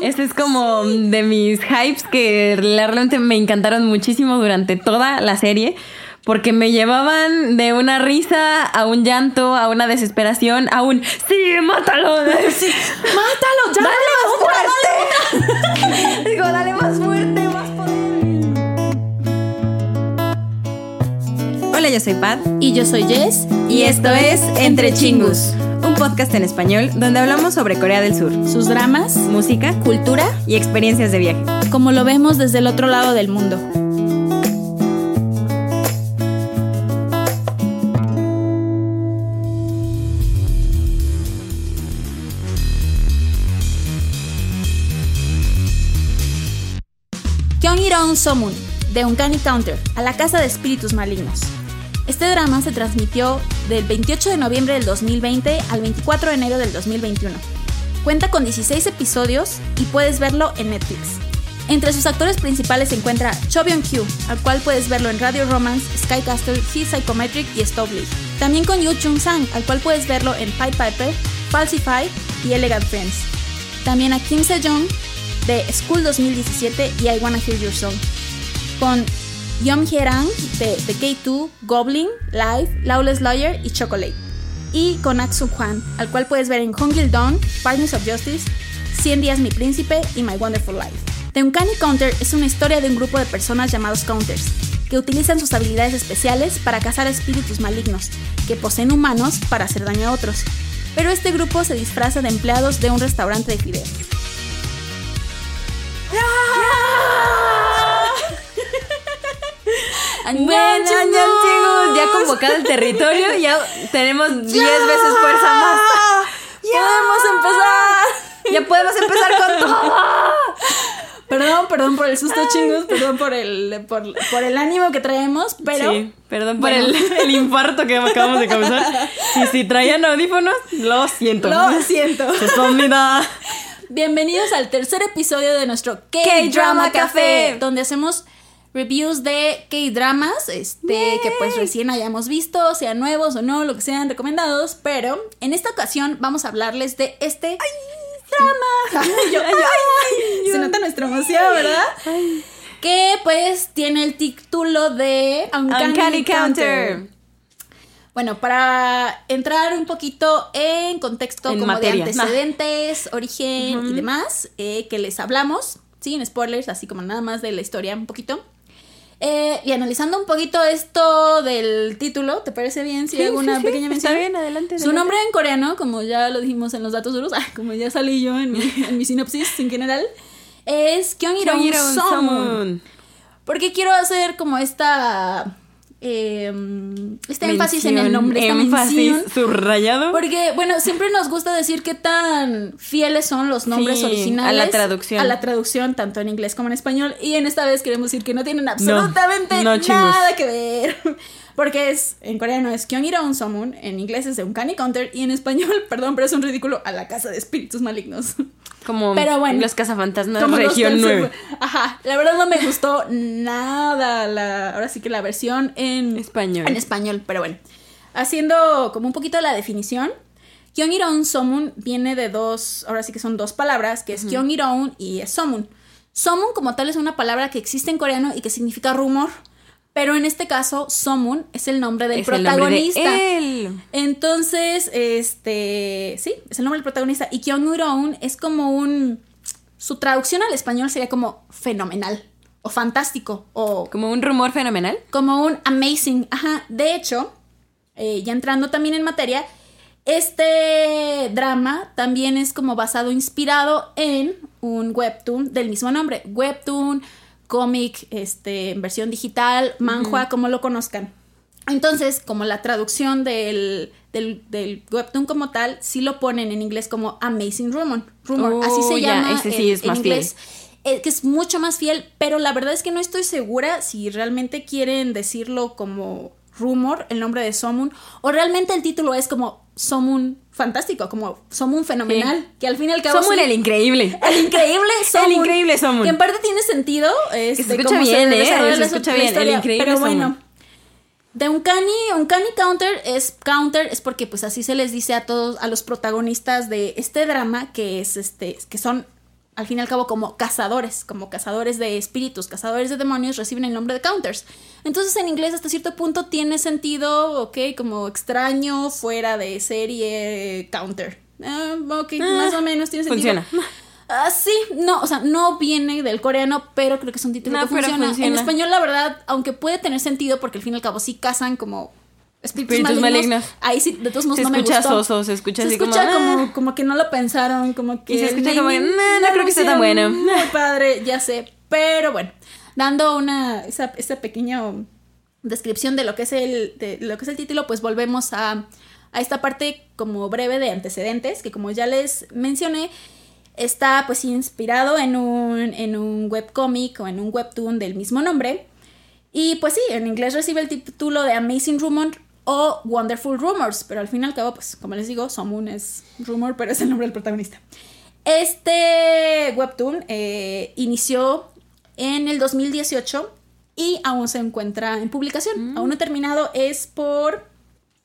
Este es como de mis hypes que realmente me encantaron muchísimo durante toda la serie. Porque me llevaban de una risa a un llanto, a una desesperación, a un ¡Sí, mátalo! Sí, ¡Mátalo! ¡Ya ¡Dale más fuerte! Digo, dale más fuerte, más poder. Hola, yo soy Pat. Y yo soy Jess. Y esto es Entre Chingus, podcast en español donde hablamos sobre Corea del Sur, Sus dramas, música cultura, y experiencias de viaje. como lo vemos desde el otro lado del mundo. Kyung Somun, de Uncanny Counter, a la Casa de Espíritus Malignos. Este drama se transmitió del 28 de noviembre del 2020 al 24 de enero del 2021. Cuenta con 16 episodios y puedes verlo en Netflix. Entre sus actores principales se encuentra Cho Byung-kyu, al cual puedes verlo en Radio Romance, Sky Castle, His Psychometric y Stop. También con Yoo Chung-sang, al cual puedes verlo en Pied Piper, Falsify y Elegant Friends. También a Kim Se-jong de School 2017 y I Wanna Hear Your Song. Con Yom Hye-rang de The K2, Goblin, Live, Lawless Lawyer y Chocolate. Y con Atsu Kwan, al cual puedes ver en Hongil Dawn, Partners of Justice, 100 Días Mi Príncipe y My Wonderful Life. The Uncanny Counter es una historia de un grupo de personas llamados Counters, que utilizan sus habilidades especiales para cazar espíritus malignos, que poseen humanos para hacer daño a otros. Pero este grupo se disfraza de empleados de un restaurante de fideos. Bueno, ya, chicos, ya convocado el territorio, ya tenemos 10 veces fuerza más. Yeah. ¡Podemos empezar! ¡Ya podemos empezar con todo! Perdón, perdón por el susto, chingos, perdón por el, por, el ánimo que traemos, pero. Sí, perdón por el, infarto que acabamos de causar. Y si traían audífonos, lo siento. Lo siento. Bienvenidos al tercer episodio de nuestro K-Drama Café, donde hacemos reviews de K-Dramas, este, que pues recién hayamos visto, sean nuevos o no, lo que sean recomendados, pero en esta ocasión vamos a hablarles de este drama. Yo, ay, se nota nuestra emoción, ¿verdad? Que pues tiene el título de Uncanny, Uncanny Counter. Counter. Bueno, para entrar un poquito en contexto En como materia. de antecedentes, origen y demás, eh, que les hablamos, sin spoilers, así como nada más de la historia un poquito. Eh, y analizando un poquito esto del título, ¿te parece bien si Sí, hago una sí, sí, pequeña mención? Está bien, adelante. Su nombre en coreano, como ya lo dijimos en los datos duros, ah, como ya salí yo en mi, en mi sinopsis en general, es Kyung-irong Somun. Somun. Porque quiero hacer como esta... eh, este énfasis en el nombre, esta énfasis mención. subrayado. Porque, bueno, siempre nos gusta decir qué tan fieles son los nombres Sí, originales a la traducción. a la traducción, tanto en inglés como en español. Y en esta vez queremos decir que no tienen absolutamente no, nada que ver. Porque es, en coreano es Kyung-irong Somun, en inglés es de Uncanny Counter, y en español, perdón, pero es un ridículo, a la casa de espíritus malignos. Como Pero bueno. los cazafantasmas Como los región tercer- 9. Ajá, la verdad no me gustó nada, la, ahora sí que la versión en Español. en español, pero bueno. Haciendo como un poquito la definición, Kyung-irong Somun viene de dos, ahora sí que son dos palabras, que es Kyung-irong y es Somun. Somun como tal es una palabra que existe en coreano y que significa rumor, pero en este caso Somun es el nombre del Es el nombre de protagonista. él. Entonces, este, sí, es el nombre del protagonista. Y Kyung-irong es como un, su traducción al español sería como fenomenal, o fantástico, o Como un rumor fenomenal. como un amazing. Ajá, de hecho, eh, ya entrando también en materia, este drama también es como basado, inspirado en un webtoon del mismo nombre. Webtoon, cómic, este, en versión digital, manhua, como lo conozcan. Entonces, como la traducción del, del, del webtoon como tal, sí lo ponen en inglés como Amazing Rumor. Rumor. Oh, así se ya, llama ese sí en- es en más inglés. Eh, que es mucho más fiel, pero la verdad es que no estoy segura si realmente quieren decirlo como rumor, el nombre de Somun, o realmente el título es como Somun fantástico, como Somun fenomenal, que al fin y al cabo Somos sí, el increíble. el increíble Somun. El increíble Somun. Que en parte tiene sentido. Este, se escucha cómo bien, ¿eh? Se la- escucha bien, el historia, increíble Pero Somun. bueno. De Uncanny, Uncanny Counter es counter, es porque pues así se les dice a todos, a los protagonistas de este drama, que es este, que son al fin y al cabo como cazadores, como cazadores de espíritus, cazadores de demonios, reciben el nombre de counters. Entonces en inglés hasta cierto punto tiene sentido, ok, como extraño, fuera de serie, counter. Ah, ok, Ah, más o menos tiene sentido. Funciona. Ah, sí, no, o sea, no viene del coreano, pero creo que es un título No, que funciona. En español, la verdad, aunque puede tener sentido, porque al fin y al cabo sí cazan como espíritus, Espíritus malignos, malignos. ahí sí, de todos modos Se no me escucha gustó. soso, se escucha Se así escucha como, como, ah. como que no lo pensaron, como que... Y se escucha como que, naming "Nah, no lo creo que sea tan bueno". Muy padre, ya sé. Pero bueno, dando una, esa, esa pequeña descripción de lo que es el, de lo que es el título, pues volvemos a, a esta parte como breve de antecedentes, que como ya les mencioné, está pues inspirado en un, en un webcómic o en un webtoon del mismo nombre. Y pues sí, en inglés recibe el título de Amazing Rumor o Wonderful Rumors, pero al fin y al cabo, pues como les digo, Somun es rumor, pero es el nombre del protagonista. Este webtoon eh, inició en el 2018 y aún se encuentra en publicación. Aún no terminado, es por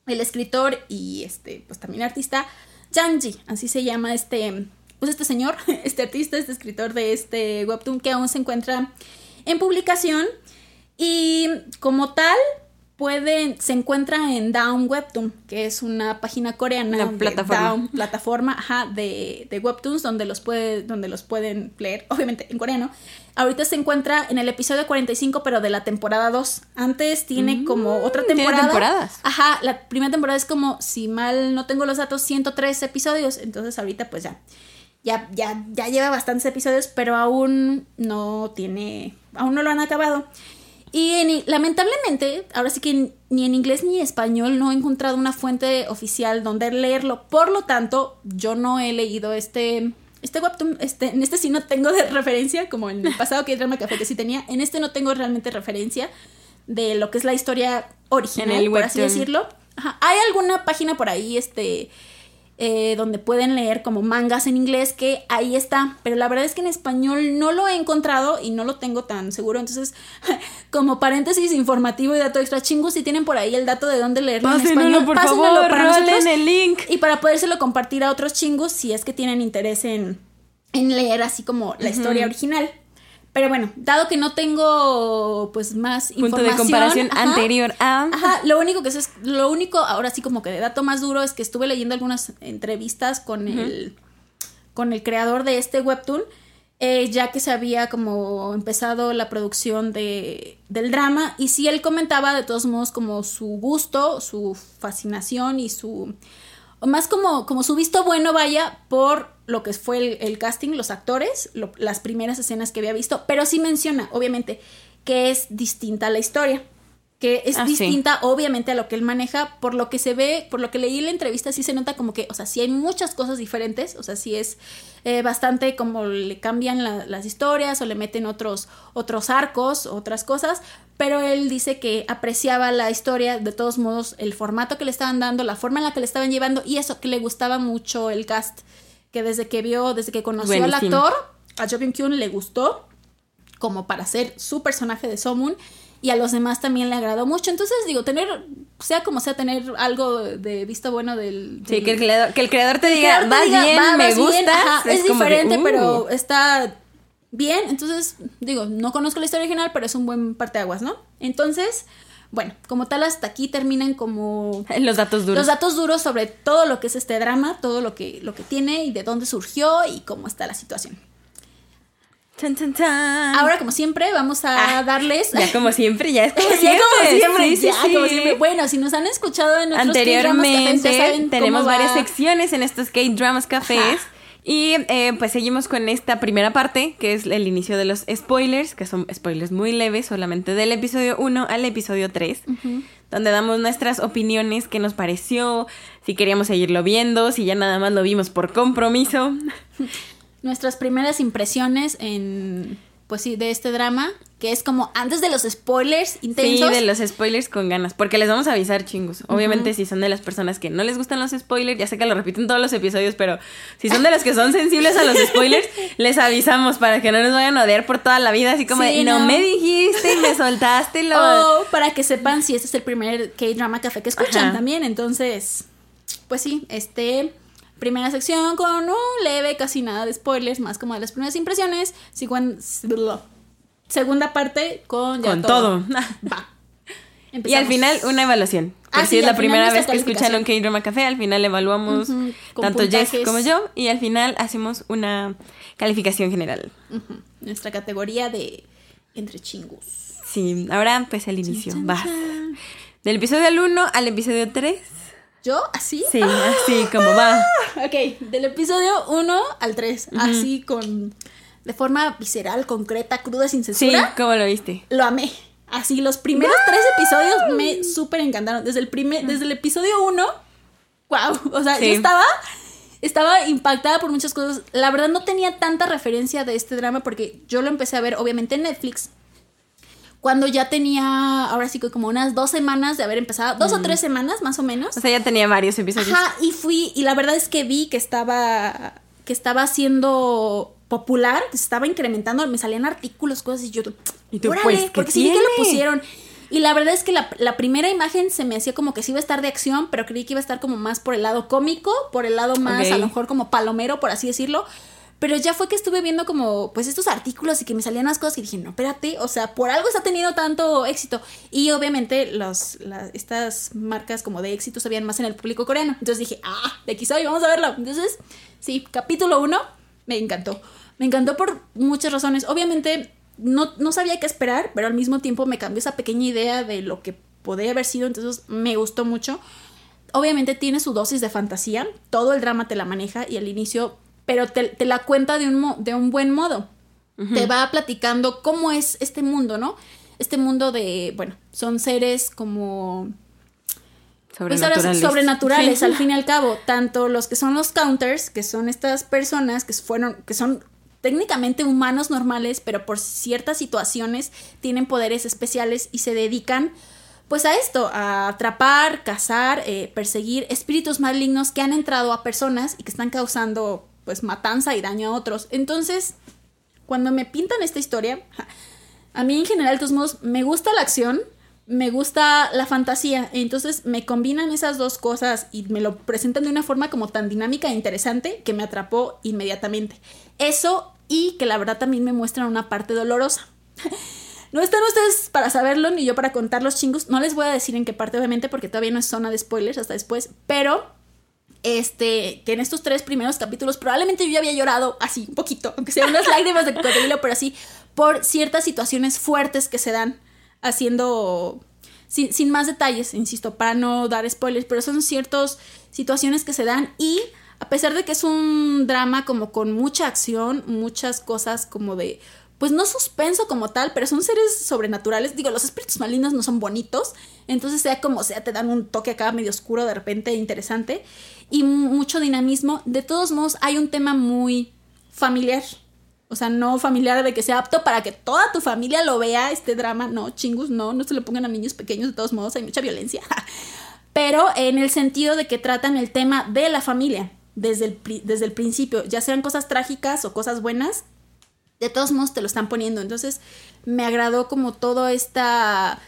el escritor y este, pues también artista, Janji, así se llama este, pues este señor, este artista, este escritor de este webtoon que aún se encuentra en publicación y como tal pueden se encuentra en Down Webtoon, que es una página coreana de plataforma. Daum, plataforma ajá, de, de webtoons donde los puede donde los pueden leer, obviamente en coreano. Ahorita se encuentra en el episodio 45, pero de la temporada 2. Antes tiene como otra Mm, tiene temporada. temporadas. Ajá, la primera temporada es como, si mal no tengo los datos, 103 episodios. Entonces ahorita pues ya, ya, ya, ya lleva bastantes episodios, pero aún no tiene, aún no lo han acabado. Y en- lamentablemente, ahora sí que ni en inglés ni en español no he encontrado una fuente oficial donde leerlo. Por lo tanto, yo no he leído este, este webtoon. Este, en este sí no tengo de referencia, como en el pasado que Drama Café que sí tenía. En este no tengo realmente referencia de lo que es la historia original, En el por así decirlo. Ajá. Hay alguna página por ahí, este, eh, donde pueden leer como mangas en inglés, que ahí está, pero la verdad es que en español no lo he encontrado y no lo tengo tan seguro, entonces, como paréntesis informativo y dato extra, chingos, si tienen por ahí el dato de dónde leerlo en Pásenlo, español, por pásenmelo favor, para nosotros el link. y para podérselo compartir a otros chingos si es que tienen interés en, en leer así como la historia original. Pero bueno, dado que no tengo pues más Punto información de comparación ajá, anterior a... Ajá, lo único que es, lo único, ahora sí como que de dato más duro es que estuve leyendo algunas entrevistas con el con el creador de este webtoon, eh, ya que se había como empezado la producción de, del drama, y sí él comentaba de todos modos como su gusto, su fascinación y su más como, como su visto bueno vaya por lo que fue el, el casting, los actores, lo- las primeras escenas que había visto, pero sí menciona, obviamente, que es distinta la historia, que es Ah, sí. distinta obviamente a lo que él maneja, por lo que se ve, por lo que leí en la entrevista, sí se nota como que, o sea, sí hay muchas cosas diferentes, o sea, sí es eh, bastante como le cambian la- las historias o le meten otros, otros arcos, otras cosas, pero él dice que apreciaba la historia, de todos modos, el formato que le estaban dando, la forma en la que le estaban llevando y eso, que le gustaba mucho el cast, que desde que vio, desde que conoció al actor, a Jo Byung Kyun le gustó como para ser su personaje de Somun y a los demás también le agradó mucho. Entonces, digo, tener, sea como sea, tener algo de visto bueno del... Sí, que el creador, que el creador te diga, te diga, bien, va, me bien, gusta. ajá, es, diferente, uh. pero está bien. Entonces, digo, no conozco la historia original, pero es un buen parteaguas, ¿no? Entonces, bueno, como tal, hasta aquí terminan como Los datos duros. los datos duros sobre todo lo que es este drama, todo lo que, lo que tiene y de dónde surgió y cómo está la situación. Chan, chan, chan. Ahora, como siempre, vamos a Ah, darles... Ya como siempre, ya es como Ya siempre. como siempre, Sí, sí, ya sí. como siempre. Bueno, si nos han escuchado en cafés, Anteriormente saben tenemos varias secciones en estos K-Dramas Cafés. Ajá. Y eh, pues seguimos con esta primera parte, que es el inicio de los spoilers, que son spoilers muy leves, solamente del episodio 1 al episodio 3, donde damos nuestras opiniones, qué nos pareció, si queríamos seguirlo viendo, si ya nada más lo vimos por compromiso. Nuestras primeras impresiones en, pues sí, de este drama, que es como antes de los spoilers Sí, intensos. de los spoilers con ganas, porque les vamos a avisar, chingos. Obviamente, si son de las personas que no les gustan los spoilers, ya sé que lo repiten todos los episodios, pero si son de los que son sensibles a los spoilers, les avisamos para que no nos vayan a odiar por toda la vida, así como Sí, de, no, no. me dijiste y me soltaste lo... O para que sepan si este es el primer K-drama café que escuchan Ajá. también. Entonces, pues sí, este. Primera sección con un leve, casi nada de spoilers, más como de las primeras impresiones. Segunda parte con con todo. Va. Y al final una evaluación. Ah, si sí, es la primera vez que escucharon calificación. K-Drama Café, al final evaluamos tanto Jess como yo y al final hacemos una calificación general. Nuestra categoría de entre chingus. Sí, ahora pues el inicio. Chan, Va. chan. Del episodio al 1 al episodio 3. ¿Yo? ¿Así? Sí, así como va. Ok, del episodio 1 al 3. Así con. De forma visceral, concreta, cruda, sin Sí, censura. ¿cómo lo viste? Lo amé. Así, los primeros tres episodios me súper encantaron. Desde el, primer, desde el episodio 1. ¡Wow! O sea, Sí. yo estaba. Estaba impactada por muchas cosas. La verdad no tenía tanta referencia de este drama porque yo lo empecé a ver obviamente en Netflix. Cuando ya tenía, ahora sí que como unas dos semanas de haber empezado, dos o tres semanas más o menos. O sea, ya tenía varios episodios. Ajá, y fui, y la verdad es que vi que estaba, que estaba siendo popular, que se estaba incrementando, me salían artículos, cosas y yo, Y tú, órale, pues, ¿qué porque sí vi que lo pusieron. Y la verdad es que la, la primera imagen se me hacía como que sí iba a estar de acción, pero creí que iba a estar como más por el lado cómico, por el lado más, a lo mejor como palomero, por así decirlo. Pero ya fue que estuve viendo como, pues, estos artículos y que me salían las cosas y dije, no, espérate, o sea, por algo está teniendo tanto éxito. Y obviamente los, la- estas marcas como de éxito se veían más en el público coreano. Entonces dije, ah, de aquí soy, vamos a verlo. Entonces, sí, capítulo 1 me encantó. Me encantó por muchas razones. Obviamente no, no sabía qué esperar, pero al mismo tiempo me cambió esa pequeña idea de lo que podría haber sido. Entonces me gustó mucho. Obviamente tiene su dosis de fantasía, todo el drama te la maneja y al inicio, pero te, te la cuenta de un, de un buen modo. Te va platicando cómo es este mundo, ¿no? Este mundo de, bueno, son seres como pues ahora Sobrenaturales. sobrenaturales, Sí. al fin y al cabo. Tanto los que son los counters, que son estas personas que fueron, que son técnicamente humanos normales, pero por ciertas situaciones tienen poderes especiales y se dedican pues a esto, a atrapar, cazar, eh, perseguir espíritus malignos que han entrado a personas y que están causando pues matanza y daño a otros. Entonces, cuando me pintan esta historia, a mí en general, de todos modos, me gusta la acción, me gusta la fantasía. Entonces me combinan esas dos cosas y me lo presentan de una forma como tan dinámica e interesante que me atrapó inmediatamente. Eso y que la verdad también me muestran una parte dolorosa. No están ustedes para saberlo ni yo para contar los chingos. No les voy a decir en qué parte, obviamente, porque todavía no es zona de spoilers hasta después. Pero este, que en estos tres primeros capítulos probablemente yo ya había llorado así un poquito, aunque sean unas lágrimas de cocodrilo, pero así por ciertas situaciones fuertes que se dan haciendo sin, sin más detalles, insisto, para no dar spoilers, pero son ciertas situaciones que se dan y a pesar de que es un drama como con mucha acción, muchas cosas como de pues no suspenso como tal, pero son seres sobrenaturales. Digo, los espíritus malignos no son bonitos, entonces sea como sea, te dan un toque acá medio oscuro de repente interesante y mucho dinamismo. De todos modos, hay un tema muy familiar. O sea, no familiar de que sea apto para que toda tu familia lo vea este drama. No, chingus, no, no se lo pongan a niños pequeños, de todos modos, hay mucha violencia. Pero en el sentido de que tratan el tema de la familia desde el, desde el principio, ya sean cosas trágicas o cosas buenas, de todos modos te lo están poniendo. Entonces me agradó como todo esta...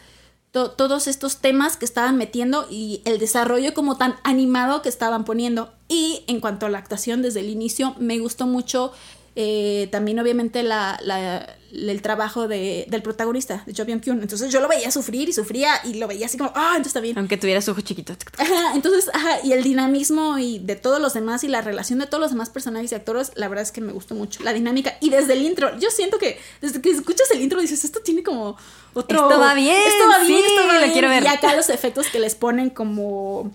to- todos estos temas que estaban metiendo y el desarrollo como tan animado que estaban poniendo. Y en cuanto a la actuación desde el inicio, me gustó mucho eh, también obviamente la, la- el trabajo de- del protagonista, de Jo Byung Kyun. Entonces yo lo veía sufrir y sufría y lo veía así como, ah, entonces está bien. Aunque tuviera su ojo chiquito. Ajá, entonces, ajá, y el dinamismo y de todos los demás y la relación de todos los demás personajes y actores, la verdad es que me gustó mucho. La dinámica y desde el intro, yo siento que desde que escuchas el intro dices, esto tiene como otro... Esto va bien, Esto va bien, sí, esto va lo bien. quiero ver. Y acá los efectos que les ponen como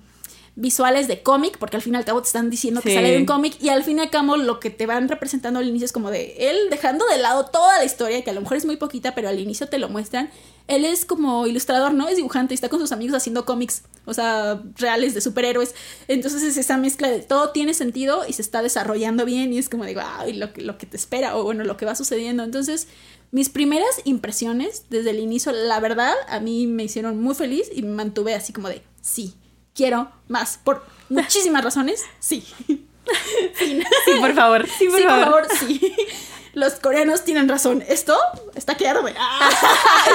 visuales de cómic, porque al fin y al cabo te están diciendo que sale de un cómic y al fin y al cabo lo que te van representando al inicio es como de él dejando de lado toda la historia, que a lo mejor es muy poquita, pero al inicio te lo muestran. Él es como ilustrador, ¿no? Es dibujante y está con sus amigos haciendo cómics, o sea, reales de superhéroes. Entonces es esa mezcla de todo tiene sentido y se está desarrollando bien y es como y lo que, lo que te espera o bueno, lo que va sucediendo. Entonces, mis primeras impresiones desde el inicio, la verdad, a mí me hicieron muy feliz y me mantuve así como de, sí, quiero más, por muchísimas razones, sí. Sí, por favor. Sí, por Sí, favor. por favor, sí. los coreanos tienen razón. Esto está que arde. Ah,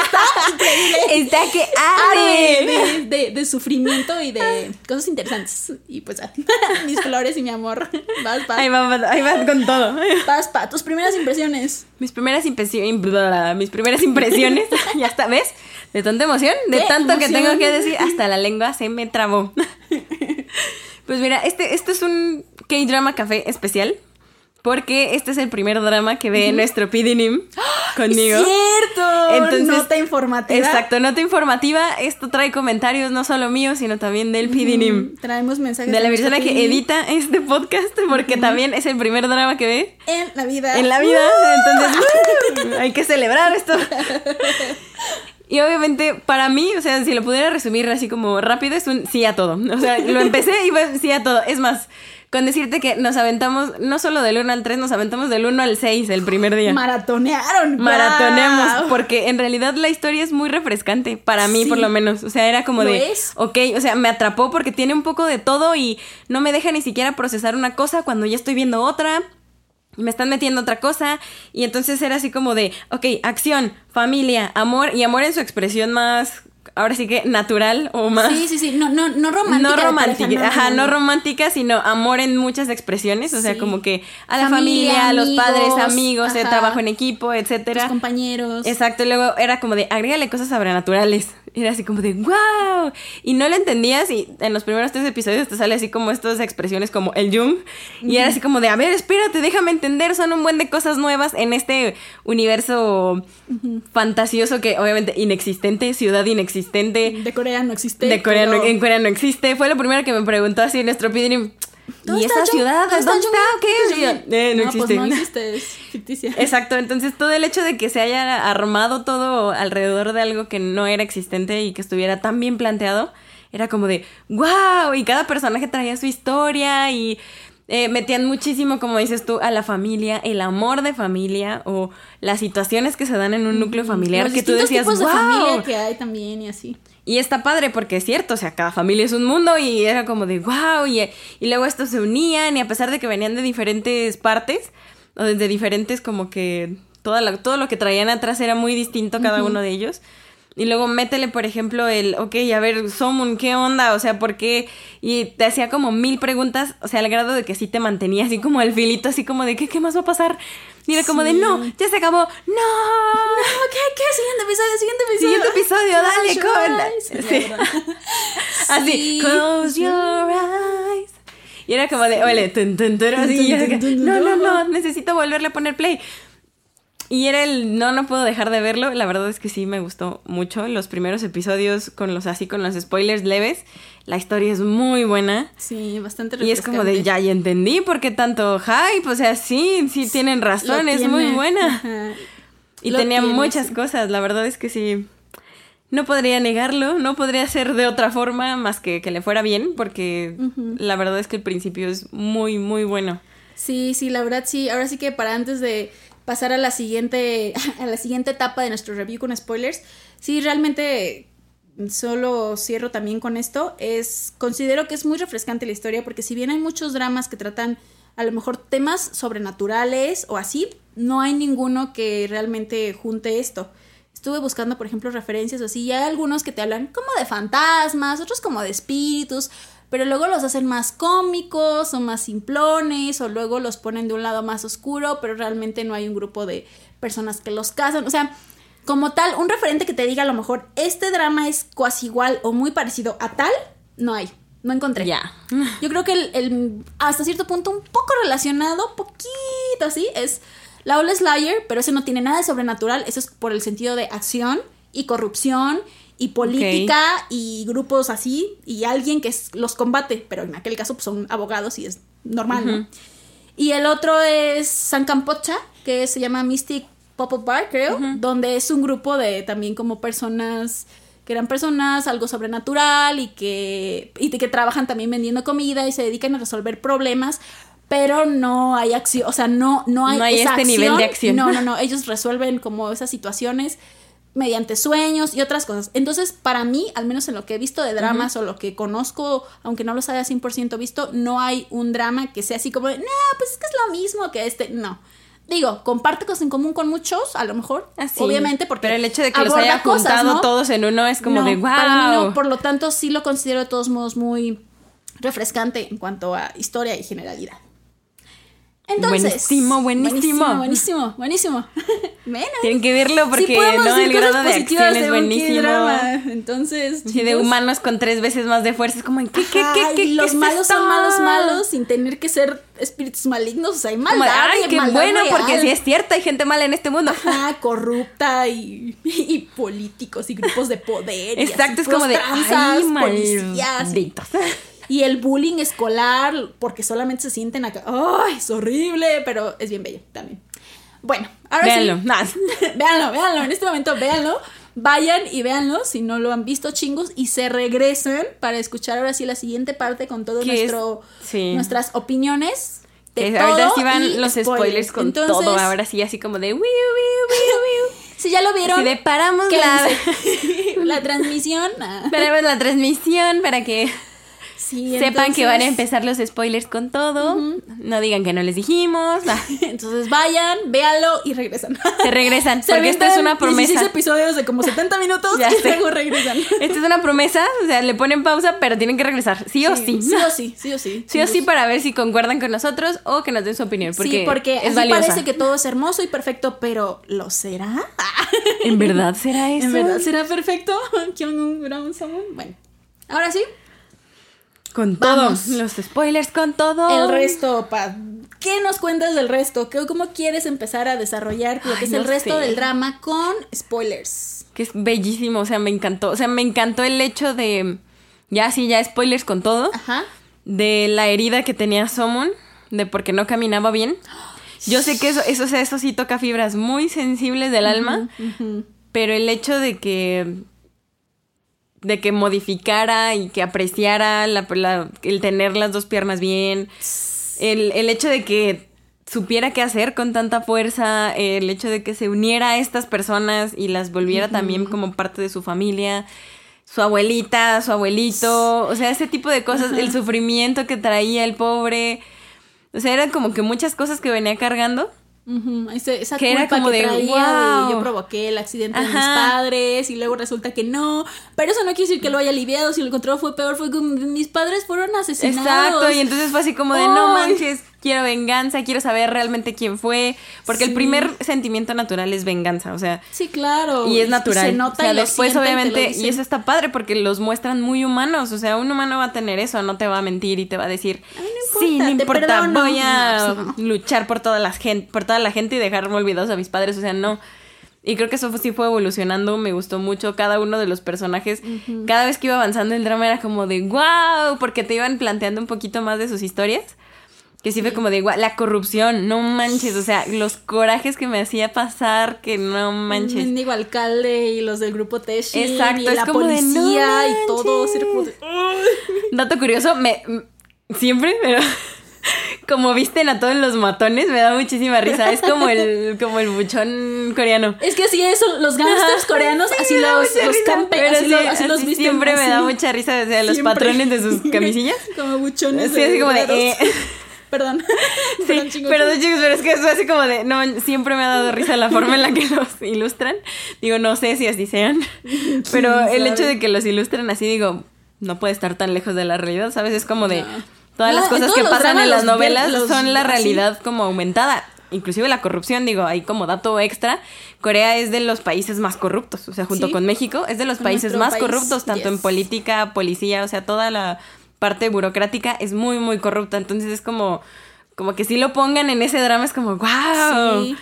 está increíble. Está que Arde de, de- de sufrimiento y de cosas interesantes. Y pues ya, mis flores y mi amor. Vas, pa. Ahí va, ahí va con todo. Vas, pa. Tus primeras impresiones. Mis primeras impresiones, mis primeras impresiones, ya está, ¿ves? De tanta emoción, de ¿Qué tanto que emoción? tengo que decir, hasta la lengua se me trabó. Pues mira, este, este es un K-drama café especial, porque este es el primer drama que ve nuestro PDNIM conmigo. ¡Cierto! Entonces- Nota informativa. Exacto, nota informativa. Esto trae comentarios no solo míos, sino también del PDNIM. Mm, Traemos mensajes De la persona que edita este podcast, porque también es el primer drama que ve En la vida. en la vida. Entonces, hay que celebrar esto. Y obviamente, para mí, o sea, si lo pudiera resumir así como rápido, es un sí a todo. O sea, lo empecé y fue sí a todo. Es más, con decirte que nos aventamos, no solo del 1 al 3, nos aventamos del 1 al 6 el primer día. Maratonearon. Maratoneamos, porque en realidad la historia es muy refrescante, para mí Sí. por lo menos. O sea, era como Lo de, es. ok, o sea, me atrapó porque tiene un poco de todo y no me deja ni siquiera procesar una cosa cuando ya estoy viendo otra. Y me están metiendo otra cosa. Y entonces era así como de, ok, acción, familia, amor. Y amor en su expresión más, ahora sí que natural o más... Sí, sí, sí. No, no, no romántica. No romántica, pareja, ajá, no romántica, sino amor en muchas expresiones, o sea, Sí. como que a la Familia, familia, a los padres, amigos, el ajá. trabajo en equipo, etcétera. compañeros. Exacto, y luego era como de, agrégale cosas sobrenaturales. Era así como de, wow. Y no lo entendías y en los primeros tres episodios te sale así como estas expresiones como el Jung. Y era así como de, a ver, espérate, déjame entender, son un buen de cosas nuevas en este universo fantasioso que obviamente inexistente, ciudad inexistente. De Corea no existe. De Corea no- en Corea no existe. Fue lo primero que me preguntó así en nuestro Pidrim. ¿Dónde ¿Y esa ciudad? ¿Dónde ¿Dónde está? ¿Qué? Y yo, eh, no, pues existe. no existe, es ficticia. Exacto, entonces todo el hecho de que se haya armado todo alrededor de algo que no era existente y que estuviera tan bien planteado, era como de wow, y cada personaje traía su historia y eh, metían muchísimo, como dices tú, a la familia, el amor de familia o las situaciones que se dan en un núcleo familiar Los que tú decías, tipos de wow. familia que hay también y así. Y está padre porque es cierto, o sea, cada familia es un mundo y era como de wow, y, y luego estos se unían y a pesar de que venían de diferentes partes, o de diferentes como que toda la- todo lo que traían atrás era muy distinto cada uno de ellos. Y luego métele, por ejemplo, el, ok, a ver, Somun, ¿qué onda? O sea, ¿por qué? Y te hacía como mil preguntas, o sea, al grado de que sí te mantenía así como el filito, así como de, ¿qué, qué más va a pasar? Y era como de, no, ya se acabó, no, No, ¿qué? ¿Qué? Siguiente episodio, siguiente episodio. Siguiente episodio, dale, con. Sí. Así, Sí. close your eyes. Y era como de, ole, tun, tun, tun, no, no, no, necesito volverle a poner play. Y era el, no, no puedo dejar de verlo. La verdad es que sí me gustó mucho. Los primeros episodios con los así, con los spoilers leves. La historia es muy buena. Sí, bastante Y es como de, ya, ya entendí por qué tanto hype. O sea, sí, sí tienen Lo razón, es muy buena. Ajá. Y Lo tenía tiene, muchas sí. cosas, la verdad es que sí. No podría negarlo, no podría ser de otra forma más que que le fuera bien, porque la verdad es que el principio es muy, muy bueno. Sí, sí, la verdad sí. Ahora sí que para antes de pasar a la siguiente, a la siguiente etapa de nuestro review con spoilers, sí, realmente solo cierro también con esto. Es, considero que es muy refrescante la historia, porque si bien hay muchos dramas que tratan a lo mejor temas sobrenaturales o así, no hay ninguno que realmente junte esto. Estuve buscando, por ejemplo, referencias así, y hay algunos que te hablan como de fantasmas, otros como de espíritus, pero luego los hacen más cómicos o más simplones, o luego los ponen de un lado más oscuro, pero realmente no hay un grupo de personas que los casan. O sea, como tal, un referente que te diga a lo mejor este drama es casi igual o muy parecido a tal, no hay. No encontré. Ya. Yo creo que el, el- hasta cierto punto un poco relacionado, poquito así, es Lawless Liar, pero ese no tiene nada de sobrenatural, eso es por el sentido de acción y corrupción y política y grupos así y alguien que los combate, pero en aquel caso pues, son abogados y es normal, ¿no? Y el otro es San Campocha, que se llama Mystic Pop-Up Bar, creo, donde es un grupo de también como personas que eran personas algo sobrenatural y que y que trabajan también vendiendo comida y se dedican a resolver problemas, pero no hay acción, o sea, no no hay, No hay esa este nivel de acción. No, no, no, ellos resuelven como esas situaciones mediante sueños y otras cosas. Entonces, para mí, al menos en lo que he visto de dramas o lo que conozco, aunque no los haya 100% visto, no hay un drama que sea así como, de, no, pues es que es lo mismo que este. No. Digo, comparte cosas en común con muchos, a lo mejor, Así. obviamente, porque Pero el hecho de que los haya cosas, juntado ¿no? todos en uno es como No, de wow. Para mí no, por lo tanto sí lo considero de todos modos muy refrescante en cuanto a historia y generalidad. Entonces, Buenísimo, buenísimo. buenísimo, buenísimo. Tienen que verlo porque sí no el grado de acción es buenísimo. Entonces, Sí, de humanos con tres veces más de fuerza. Es como, ¿qué, qué, qué, qué, qué los malos son malos, malos, sin tener que ser espíritus malignos. O sea, hay Como maldad. Ay, qué maldad bueno, real. porque sí es cierto, hay gente mala en este mundo. Ajá, corrupta y, y políticos y grupos de poder. y Exacto, así, es como de, ay, policías. malditos. Y el bullying escolar, porque solamente se sienten acá. ¡Ay, es horrible! Pero es bien bello también. Bueno, ahora Véanlo, sí. véanlo, véanlo. En este momento, véanlo. Vayan y véanlo si no lo han visto, chingos. Y se regresen para escuchar ahora sí la siguiente parte con todo nuestro sí. nuestras opiniones. De Que ahorita todo sí van los spoilers con Entonces, todo. Ahora sí, así como de wiu, wiu, wiu, wiu. Si ya lo vieron, Así de paramos la, la transmisión. ah. paramos la transmisión para que Sí, sepan que van a empezar los spoilers con todo. No digan que no les dijimos. Ah, Entonces vayan, véanlo y regresan. Se regresan, Se porque esto es una 16 promesa. episodios de como 70 minutos Ya y sé. luego regresan. Esta es una promesa, o sea, le ponen pausa, pero tienen que regresar, sí o sí. Sí o sí, sí o sí. Sí o sí para ver si concuerdan con nosotros o que nos den su opinión, porque, sí, porque es valiosa. parece que todo es hermoso y perfecto, pero ¿lo será? ¿En verdad será eso? ¿En verdad será perfecto? Bueno, ahora sí, Con todo, Vamos. los spoilers con todo. el resto, pa. ¿Qué nos cuentas del resto? ¿Qué- ¿Cómo quieres empezar a desarrollar lo que Ay, es no el resto sé. del drama con spoilers? Que es bellísimo, o sea, me encantó. O sea, me encantó el hecho de, ya sí, ya spoilers con todo, Ajá. de la herida que tenía Somon, de porque no caminaba bien. Yo sé que eso, eso, o sea, eso sí toca fibras muy sensibles del alma, pero el hecho de que de que modificara y que apreciara la- la- el tener las dos piernas bien, el, el hecho de que supiera qué hacer con tanta fuerza, el hecho de que se uniera a estas personas y las volviera también como parte de su familia, su abuelita, su abuelito, o sea, ese tipo de cosas, el sufrimiento que traía el pobre, o sea, eran como que muchas cosas que venía cargando. Ese- esa Que era culpa como que de, traía "Wow". de yo provoqué el accidente de mis padres y luego resulta que no, pero eso no quiere decir que lo haya aliviado, si lo encontró fue peor, fue como mis padres fueron asesinados. Exacto, y entonces fue así como de no manches, quiero venganza, quiero saber realmente quién fue, porque el Sí. primer sentimiento natural es venganza, o sea, Sí, claro. y es natural. se nota o sea, y después obviamente, y eso está padre porque los muestran muy humanos, o sea, un humano va a tener eso, no te va a mentir y te va a decir, A no sí, importa, no te importa, perdono". voy a No, pues luchar por toda la gente, por toda la gente y dejarme olvidados a mis padres, o sea, no. Y creo que eso sí fue evolucionando, me gustó mucho cada uno de los personajes. Cada vez que iba avanzando el drama era como de wow, porque te iban planteando un poquito más de sus historias. Sí fue como de guau, la corrupción, no manches, o sea, los corajes que me hacía pasar, que no El manches. mendigo alcalde y los del grupo Teshi Exacto, y es la como de, policía "No y todo. como de, Dato curioso, me siempre, pero como visten a todos los matones, me da muchísima risa. Es como el, como el buchón coreano. Es que así es, los gangsters coreanos, Sí, así los, los campe, así, sí, los, así los así visten. Siempre me da mucha risa, o sea, los Siempre. patrones de sus camisillas. como buchones. Sí, así como de, eh. Perdón. Sí, Perdón, chicos. pero chicos, pero es que eso así como de, no, siempre me ha dado risa la forma en la que los ilustran. Digo, no sé si así sean, pero ¿Quién el hecho de que los ilustren así, digo, no puede estar tan lejos de la realidad, ¿sabes? Es como de, todas No, las cosas que pasan dramas en las novelas los- son la realidad como aumentada. Inclusive la corrupción, digo, ahí como dato extra, Corea es de los países más corruptos, o sea, junto Sí. con México, es de los países más país, corruptos, tanto en política, policía, o sea, toda la parte burocrática es muy, muy corrupta. Entonces es como, como que si lo pongan en ese drama es como, wow. Sí.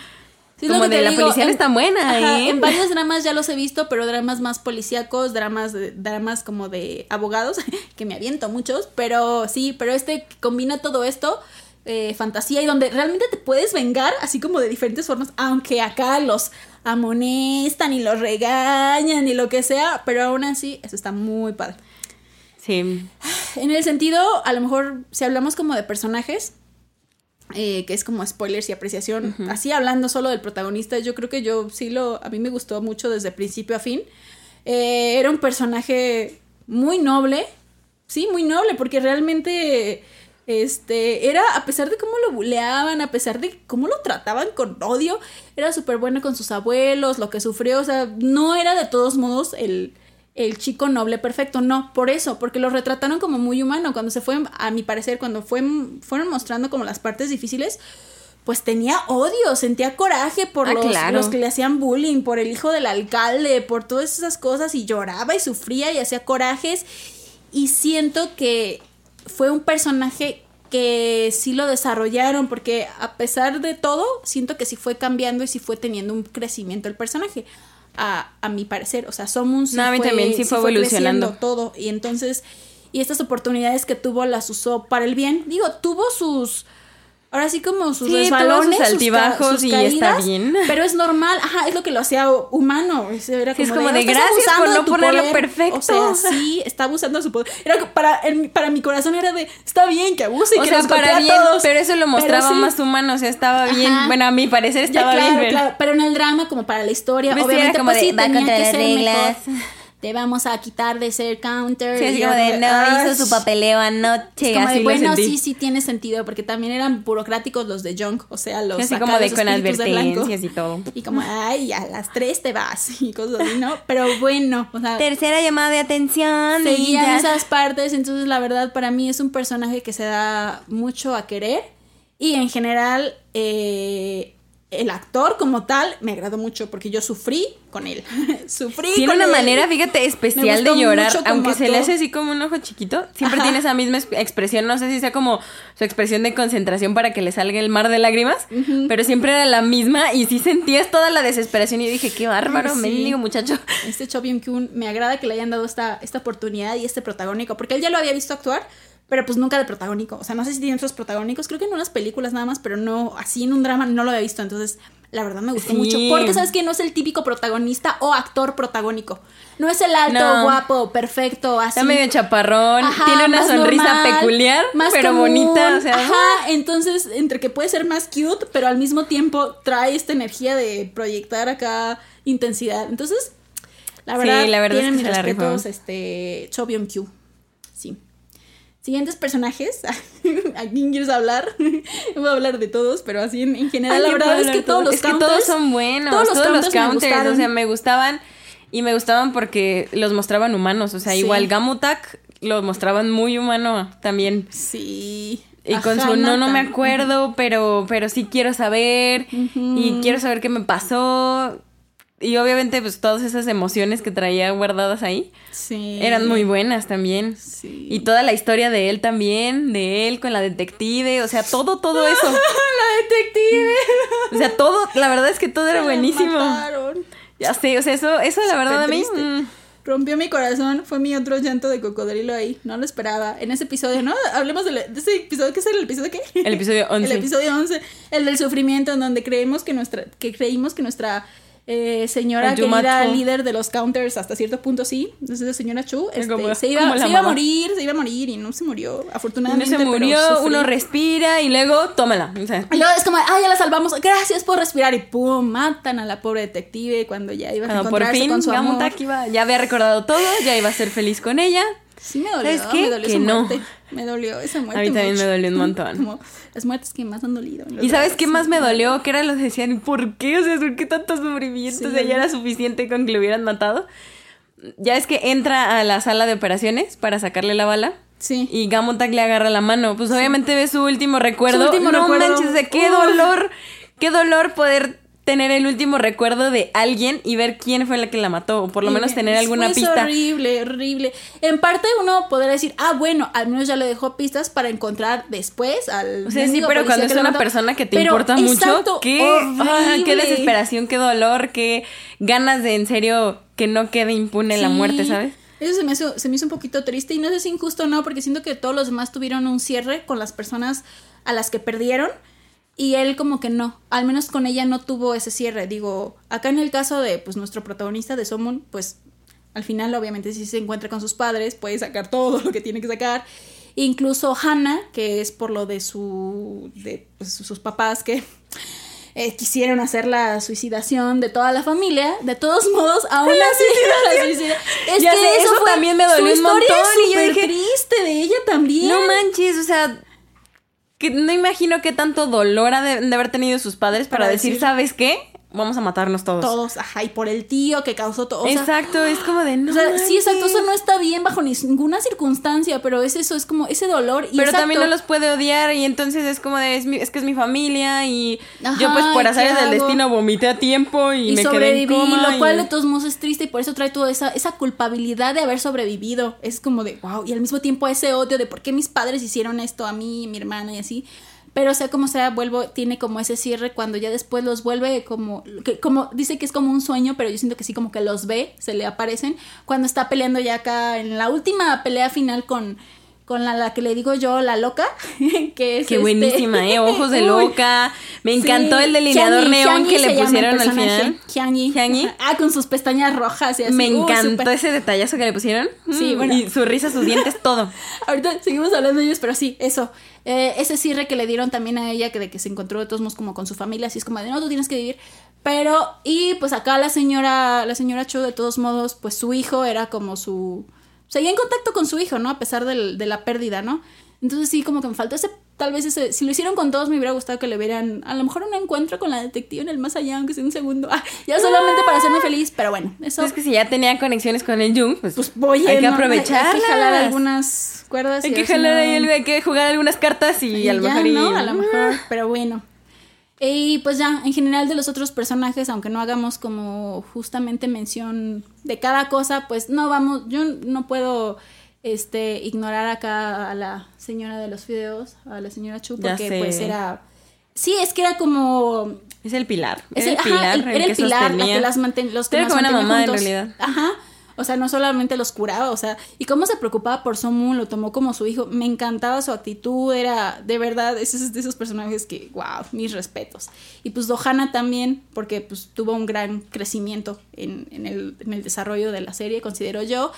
Como lo que de la digo, policía no en- es tan buena, ajá, ¿eh? En varios dramas ya los he visto, pero dramas más policíacos, dramas, de- dramas como de abogados, que me aviento muchos, pero sí, pero este combina todo esto, eh, fantasía, y donde realmente te puedes vengar, así como de diferentes formas, aunque acá los amonestan y los regañan y lo que sea, pero aún así, eso está muy padre. Sí. En el sentido, a lo mejor, si hablamos como de personajes, eh, que es como spoilers y apreciación, así hablando solo del protagonista, yo creo que yo sí lo, a mí me gustó mucho desde principio a fin. Eh, era un personaje muy noble, sí, muy noble, porque realmente Este, era, a pesar de cómo lo buleaban, a pesar de cómo lo trataban con odio, era súper bueno con sus abuelos, lo que sufrió, o sea, no era de todos modos el, el chico noble perfecto, no, por eso, porque lo retrataron como muy humano, cuando se fue, a mi parecer, cuando fue, fueron mostrando como las partes difíciles, pues tenía odio, sentía coraje por Ah, los, claro. los que le hacían bullying, por el hijo del alcalde, por todas esas cosas y lloraba y sufría y hacía corajes. Y siento que fue un personaje que sí lo desarrollaron porque a pesar de todo siento que sí fue cambiando y sí fue teniendo un crecimiento el personaje a, a mi parecer o sea Somun sí No, a mí fue, también sí fue evolucionando. todo y entonces y estas oportunidades que tuvo las usó para el bien digo tuvo sus Ahora sí como sus Sí, resbalones, sus altibajos sus y está caídas, bien. Pero es normal, ajá, es lo que lo hacía humano. Es, era Sí, es como, como de, "Estás "Gracias por de no ponerlo poder". perfecto. O sea, sí, está abusando de su poder. Era para, para mi corazón era de, está bien que abuse y O que sea, para bien, todos. pero eso lo mostraba sí. más humano, o sea, estaba bien. Ajá. Bueno, a mi parecer Ya, estaba claro, bien. pero- claro, pero en el drama, como para la historia, Pues obviamente, era como pues de, sí, "Va tenía contra que las ser reglas". mejor. Te vamos a quitar de ser counter. Sí, y como de, no, hizo su papeleo anoche, Es como así de, bueno, sí, sí tiene sentido, porque también eran burocráticos los de Junk, o sea, los así como de con espíritus de advertencias y todo. Y como, ay, a las tres te vas y cosas así, ¿no? Pero bueno, o sea, Tercera llamada de atención. y seguían ya. esas partes, entonces la verdad para mí es un personaje que se da mucho a querer y en general eh, el actor como tal me agradó mucho porque yo sufrí con él, sufrí Tiene con una él. manera, fíjate, especial de llorar, aunque se le hace así como un ojo chiquito, siempre Ajá. tiene esa misma es- expresión, no sé si sea como su expresión de concentración para que le salga el mar de lágrimas, pero siempre era la misma y sí sentías toda la desesperación y yo dije, qué bárbaro, Sí. mendigo muchacho. Este Cho Byung Kyun me agrada que le hayan dado esta, esta oportunidad y este protagónico, porque él ya lo había visto actuar, pero pues nunca de protagónico. O sea, no sé si tiene otros protagónicos, creo que en unas películas nada más, pero no, así en un drama no lo había visto. Entonces, la verdad me gustó Sí. mucho, porque sabes que no es el típico protagonista o actor protagónico. No es el alto, No. guapo, perfecto, así. Está medio chaparrón, Ajá, tiene una sonrisa normal, peculiar, más pero común. bonita, o sea, Ajá, entonces, entre que puede ser más cute, pero al mismo tiempo trae esta energía de proyectar acá intensidad. Entonces, la Sí, verdad, la verdad es tienen que mis respetos, este, Cho Byung Kyu. Sí. Siguientes personajes. ¿A quién quieres hablar? Voy a hablar de todos, pero así en, en general, la verdad es que todos todo. los Es que counters. todos son buenos, todos todos los los counters me counters, o sea, me gustaban y me gustaban porque los mostraban humanos, o sea, Sí. igual Gamutak lo mostraban muy humano también. Sí. Y con su no, no me acuerdo, pero, pero sí quiero saber. Y quiero saber qué me pasó. Y obviamente, pues todas esas emociones que traía guardadas ahí Sí. eran muy buenas también. Sí. Y toda la historia de él también, de él con la detective, o sea, todo, todo eso. la detective. O sea, todo, la verdad es que todo era buenísimo. mataron. Ya sé, o sea, eso, eso la verdad a mí. mm, Rompió mi corazón, fue mi otro llanto de cocodrilo ahí. No lo esperaba. En ese episodio, ¿no? Hablemos de, de ese episodio. ¿Qué es el episodio qué? El episodio 11. El episodio 11. El del sufrimiento, en donde creemos que nuestra, que creímos que nuestra eh, señora querida Chu. líder de los counters, hasta cierto punto sí, entonces la señora Chu, este, Como- se, iba, se iba a morir, se iba a morir y no se murió, Uno afortunadamente. se pero murió, uno respira y luego tómala. O sea, Y luego es como, ah, ya la salvamos, gracias por respirar. Y pum, matan a la pobre detective cuando ya iba a por encontrarse fin con su amor. Iba, ya había recordado todo, ya iba a ser feliz con ella. Sí me dolió, ¿Sabes qué? me dolió Que esa no. muerte. Me dolió esa muerte. A mí también mucho. me dolió un montón. Como las muertes que más han dolido. ¿Y sabes qué más me dolió? Que era los decían, ¿por qué? O sea, ¿por qué tanto sufrimiento? Sí. O sea, ya era suficiente con que lo hubieran matado. Ya es que entra a la sala de operaciones para sacarle la bala. Sí. Y Gamutak le agarra la mano. Pues obviamente ve su último recuerdo. Su último no recuerdo. manches, sea, qué dolor. Qué dolor poder tener el último recuerdo de alguien y ver quién fue la que la mató. O por lo menos tener alguna pista. horrible, horrible. En parte uno podría decir, ah, bueno, al menos ya le dejó pistas para encontrar después al. O sea, sí, pero cuando es una mató. persona que te Pero, importa mucho, qué, ah, qué desesperación, qué dolor, qué ganas de en serio que no quede impune la muerte, ¿sabes? Eso se me, hizo, se me hizo un poquito triste y no sé si injusto o no, porque siento que todos los demás tuvieron un cierre con las personas a las que perdieron y él como que no, al menos con ella no tuvo ese cierre. Digo, acá en el caso de pues nuestro protagonista de Somon, pues al final obviamente si se encuentra con sus padres puede sacar todo lo que tiene que sacar. Incluso Hannah, que es por lo de su de pues, sus papás que eh, quisieron hacer la suicidación de toda la familia, de todos modos, aún así la suicida- Es Ya que sé, eso, fue también me dolió su un historia montón, es y yo dije, triste de ella también. No manches, o sea, que no imagino qué tanto dolor ha de, de haber tenido sus padres para, Para decir, decir- ¿sabes qué? Vamos a matarnos todos. Todos, ajá, y por el tío que causó todo. o sea, Exacto, es como de no. O sea, sí, exacto, eso no está bien bajo ni- ninguna circunstancia, pero es eso, es como ese dolor. Y Pero exacto, también no los puede odiar y entonces es como de, es, mi- es que es mi familia y Ajá, yo pues por ¿y azares del destino vomité a tiempo y, y, me sobreviví, quedé en coma. lo cual y- de todos modos es triste y por eso trae toda esa, esa culpabilidad de haber sobrevivido. Es como de, wow, y al mismo tiempo ese odio de por qué mis padres hicieron esto a mí, mi hermana y así. Pero sea como sea, vuelvo, tiene como ese cierre cuando ya después los vuelve como, que, como, dice que es como un sueño, pero yo siento que sí como que los ve, se le aparecen, cuando está peleando ya acá en la última pelea final con, con la, la que le digo yo, la loca, que es Qué este- buenísima, ¿eh? Ojos de loca. Me Sí, encantó el delineador neón que le pusieron al final. Hyunyi. Ajá. Ah, con sus pestañas rojas y así. Me encantó súper. ese detallazo que le pusieron. Sí, Mm, bueno. Y su risa, sus dientes, todo. Ahorita seguimos hablando de ellos, pero sí, eso. Eh, ese cierre que le dieron también a ella, que de que se encontró de todos modos como con su familia, así es como de no, tú tienes que vivir. Pero, y pues acá la señora, la señora Cho, de todos modos, pues su hijo era como su. Seguía en contacto con su hijo, ¿no? A pesar del- de la pérdida, ¿no? Entonces sí, como que me faltó ese, tal vez ese, si lo hicieron con todos me hubiera gustado que le vieran a lo mejor un encuentro con la detective en el más allá, aunque sea un segundo. Ah, ya solamente para hacerme feliz, pero bueno, eso Es que si ya tenía conexiones con el Jung, pues, pues voy hay que no, aprovecharlas. Hay que jalar algunas cuerdas. Hay que jalar ahí, hay que jugar algunas cartas y, y a lo ya, mejor. y- ¿no? A lo mejor, pero bueno. Y pues ya, en general de los otros personajes, aunque no hagamos como justamente mención de cada cosa, pues no vamos, yo no puedo este ignorar acá a la señora de los fideos, a la señora Chu, porque pues era sí, es que era como Es el pilar. es el, ajá, pilar. el- era el, que pilar, la sostenía. que las manten, los que Era como una mamá, en juntos. realidad. Ajá. O sea, no solamente los curaba, o sea, y cómo se preocupaba por Somun, lo tomó como su hijo. Me encantaba su actitud, era de verdad, es de esos personajes que, wow, mis respetos. Y pues Dohana también, porque pues tuvo un gran crecimiento en, en el, en el desarrollo de la serie, considero yo.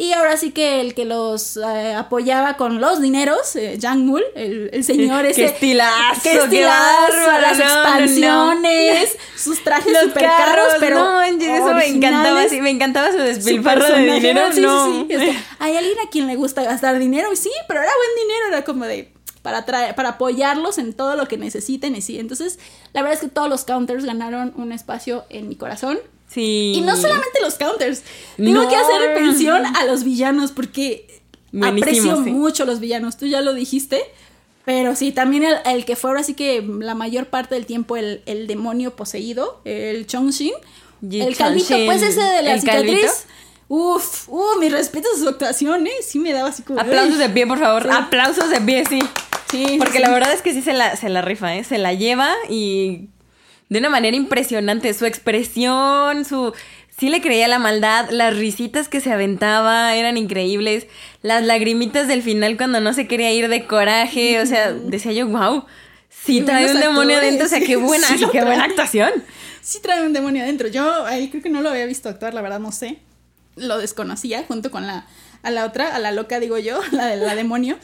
Y ahora sí que el que los eh, apoyaba con los dineros, eh, Jang Mul, el, el señor Qué ese. estilazo, qué qué estilazo, bárbaro, las no, no, no. expansiones, sus trajes super caros, pero no, eso me encantaba, sí, me encantaba su Su despilfarro de personaje, dinero, sí, sí, no. sí. Hay alguien a quien le gusta gastar dinero, y sí, pero era buen dinero, era como de para traer, para apoyarlos en todo lo que necesiten y sí. Entonces, la verdad es que todos los counters ganaron un espacio en mi corazón. Sí. Y no solamente los counters. Tengo No. que hacer mención a los villanos porque Buenísimo, aprecio sí. mucho los villanos. Tú ya lo dijiste. Pero sí, también el, el que fue ahora sí que la mayor parte del tiempo el, el demonio poseído, el Chongshin. El calvito, pues ese de la cicatriz. Uf, uh, mis respetos a su actuación, ¿eh? Sí me daba así como... Aplausos de pie, por favor. Sí. Aplausos de pie, sí. Sí, Porque sí. la verdad es que sí se la, se la rifa, ¿eh? Se la lleva y de una manera impresionante. Su expresión, su... Sí le creía la maldad, las risitas que se aventaba eran increíbles, las lagrimitas del final cuando no se quería ir de coraje, o sea, decía yo, wow, sí trae un demonio adentro, o sea, qué buena, sí qué buena actuación. Sí trae un demonio adentro. Yo ahí creo que no lo había visto actuar, la verdad no sé. Lo desconocía junto con la a la otra, a la loca digo yo, la de la demonio.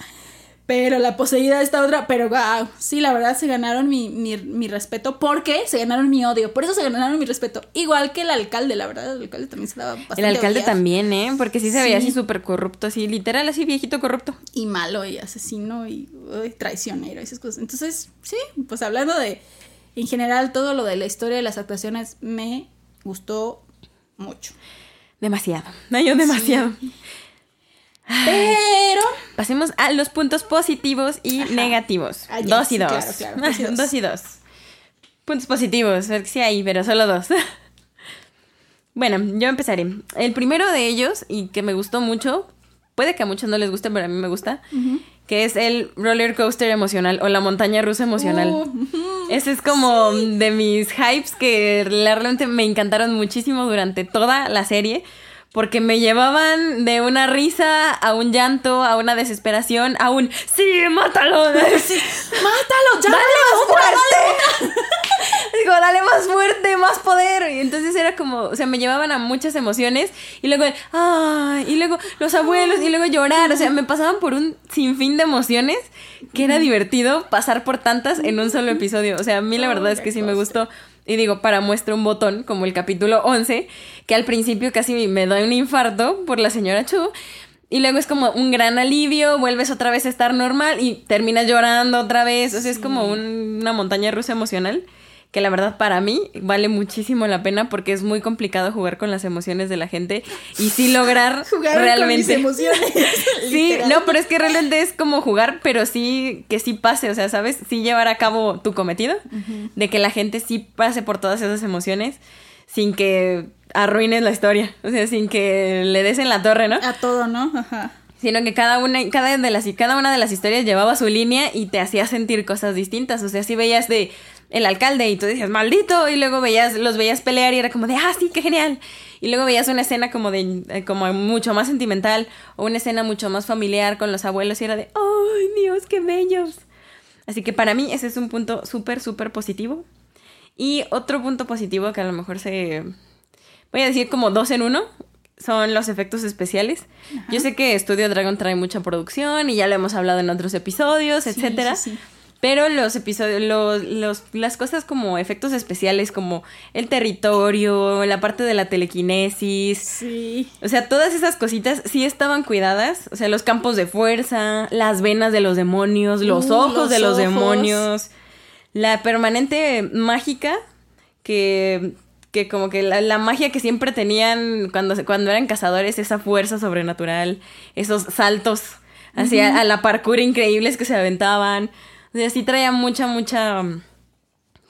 Pero la poseída de esta otra, pero wow, sí, la verdad se ganaron mi, mi, mi respeto porque se ganaron mi odio. Por eso se ganaron mi respeto. Igual que el alcalde, la verdad, el alcalde también se daba bastante El alcalde odiar. también, ¿eh? Porque sí se veía Sí. así súper corrupto, así, literal, así viejito corrupto. y malo y asesino y uy, traicionero y esas cosas. Entonces, sí, pues hablando de, en general, todo lo de la historia de las actuaciones me gustó mucho. Demasiado, no yo demasiado. Pero, Pasemos a los puntos positivos y Ajá. negativos. Ah, dos y sí, dos. claro, claro, dos y dos. dos y dos. Puntos positivos, sí hay, pero solo dos. bueno, yo empezaré. El primero de ellos, y que me gustó mucho, puede que a muchos no les guste, pero a mí me gusta, que es el roller coaster emocional o la montaña rusa emocional. Uh, ujú. Ese es como de mis hypes que realmente me encantaron muchísimo durante toda la serie. Porque me llevaban de una risa a un llanto, a una desesperación, a un ¡Sí, mátalo! Sí, ¡Mátalo! ¡Ya! ¡Dale más fuerte! Digo, dale más fuerte, más poder. Y entonces era como, o sea, me llevaban a muchas emociones. Y luego, ¡ay! Y luego los abuelos, y luego llorar. O sea, me pasaban por un sinfín de emociones que era divertido pasar por tantas en un solo episodio. O sea, a mí la verdad es que sí me gustó. Y digo, para muestra un botón, como el capítulo 11, que al principio casi me da un infarto por la señora Chu. Y luego es como un gran alivio, vuelves otra vez a estar normal y terminas llorando otra vez. O sea, es como un- una montaña rusa emocional que la verdad para mí vale muchísimo la pena porque es muy complicado jugar con las emociones de la gente y sí lograr Jugar realmente. con mis emociones. Sí, no, pero es que realmente es como jugar, pero sí que sí pase, o sea, ¿sabes? Sí llevar a cabo tu cometido, de que la gente sí pase por todas esas emociones sin que arruines la historia, o sea, sin que le des en la torre, ¿no? A todo, ¿no? Ajá. Sino que cada una, cada, de las, cada una de las historias llevaba su línea y te hacía sentir cosas distintas, o sea, si veías de el alcalde y tú decías, maldito, y luego veías, los veías pelear y era como de, ah, sí, qué genial. Y luego veías una escena como de, eh, como mucho más sentimental o una escena mucho más familiar con los abuelos y era de, ¡ay, Dios, qué bellos! Así que para mí ese es un punto súper, súper positivo. Y otro punto positivo que a lo mejor se... Voy a decir como dos en uno. Son los efectos especiales. Yo sé que Studio Dragon trae mucha producción y ya lo hemos hablado en otros episodios, Sí, etcétera. sí, sí. Pero los episodios, los, los- las cosas como efectos especiales, como el territorio, la parte de la telequinesis, Sí. o sea, todas esas cositas sí estaban cuidadas. O sea, los campos de fuerza, las venas de los demonios, los Uh, ojos los de los ojos. demonios, la permanente mágica que, que como que la, la magia que siempre tenían cuando, cuando eran cazadores, esa fuerza sobrenatural, esos saltos hacia a la parkour increíbles que se aventaban. O sea, sí traía mucha, mucha mm,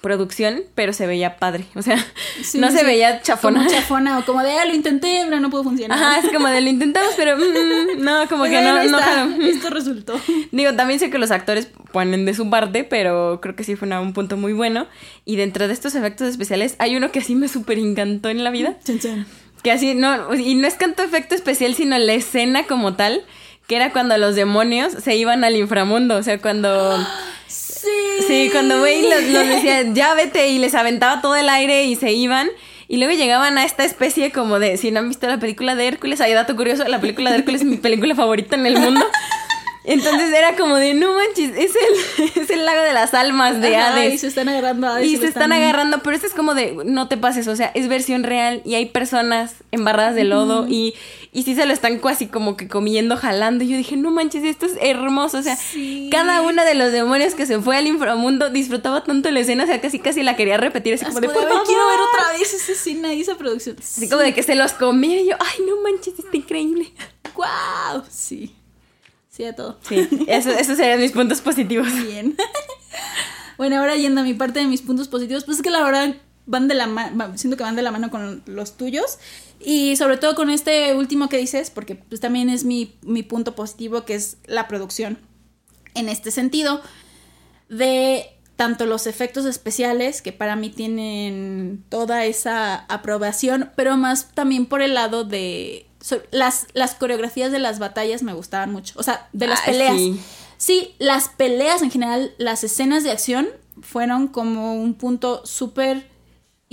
producción, pero se veía padre. O sea, Sí, no sí, se veía chafona. Como chafona o como de, ah, lo intenté, pero no pudo funcionar. Ajá, es como de lo intentamos, pero mm, no, como que no, no jaló. Esto resultó. Digo, también sé que los actores ponen de su parte, pero creo que sí fue una- un punto muy bueno. Y dentro de estos efectos especiales hay uno que sí me súper encantó en la vida. Chan, chan. Que así, no, y no es tanto efecto especial, sino la escena como tal, que era cuando los demonios se iban al inframundo. O sea, cuando... Sí. Sí, cuando Wayne los, los decía, ya vete, y les aventaba todo el aire y se iban. Y luego llegaban a esta especie como de, si no han visto la película de Hércules, hay dato curioso, la película de Hércules es mi película favorita en el mundo. Entonces era como de, no manches, es el, es el lago de las almas de Ajá, Hades. Y se están agarrando a Hades Y se están agarrando, pero esto es como de, no te pases, o sea, es versión real y hay personas embarradas de lodo y, y sí se lo están casi como que comiendo, jalando. Y yo dije, no manches, esto es hermoso, o sea, Sí. cada uno de los demonios que se fue al inframundo disfrutaba tanto la escena, o sea, casi casi la quería repetir, así como de, por "Ay, quiero ver favor". otra vez esa escena y esa producción. Así como de que se los comía y yo, ay, no manches, está increíble. ¡Wow! Sí. Sí, a todo. Sí, eso- esos serían mis puntos positivos. Bien. bueno, ahora yendo a mi parte de mis puntos positivos, pues es que la verdad van de la mano, siento que van de la mano con los tuyos. Y sobre todo con este último que dices, porque pues también es mi, mi punto positivo, que es la producción. En este sentido, de tanto los efectos especiales, que para mí tienen toda esa aprobación, pero más también por el lado de... so- las, las coreografías de las batallas me gustaban mucho. O sea, de las Ay, peleas. sí. Sí, las peleas en general, las escenas de acción fueron como un punto súper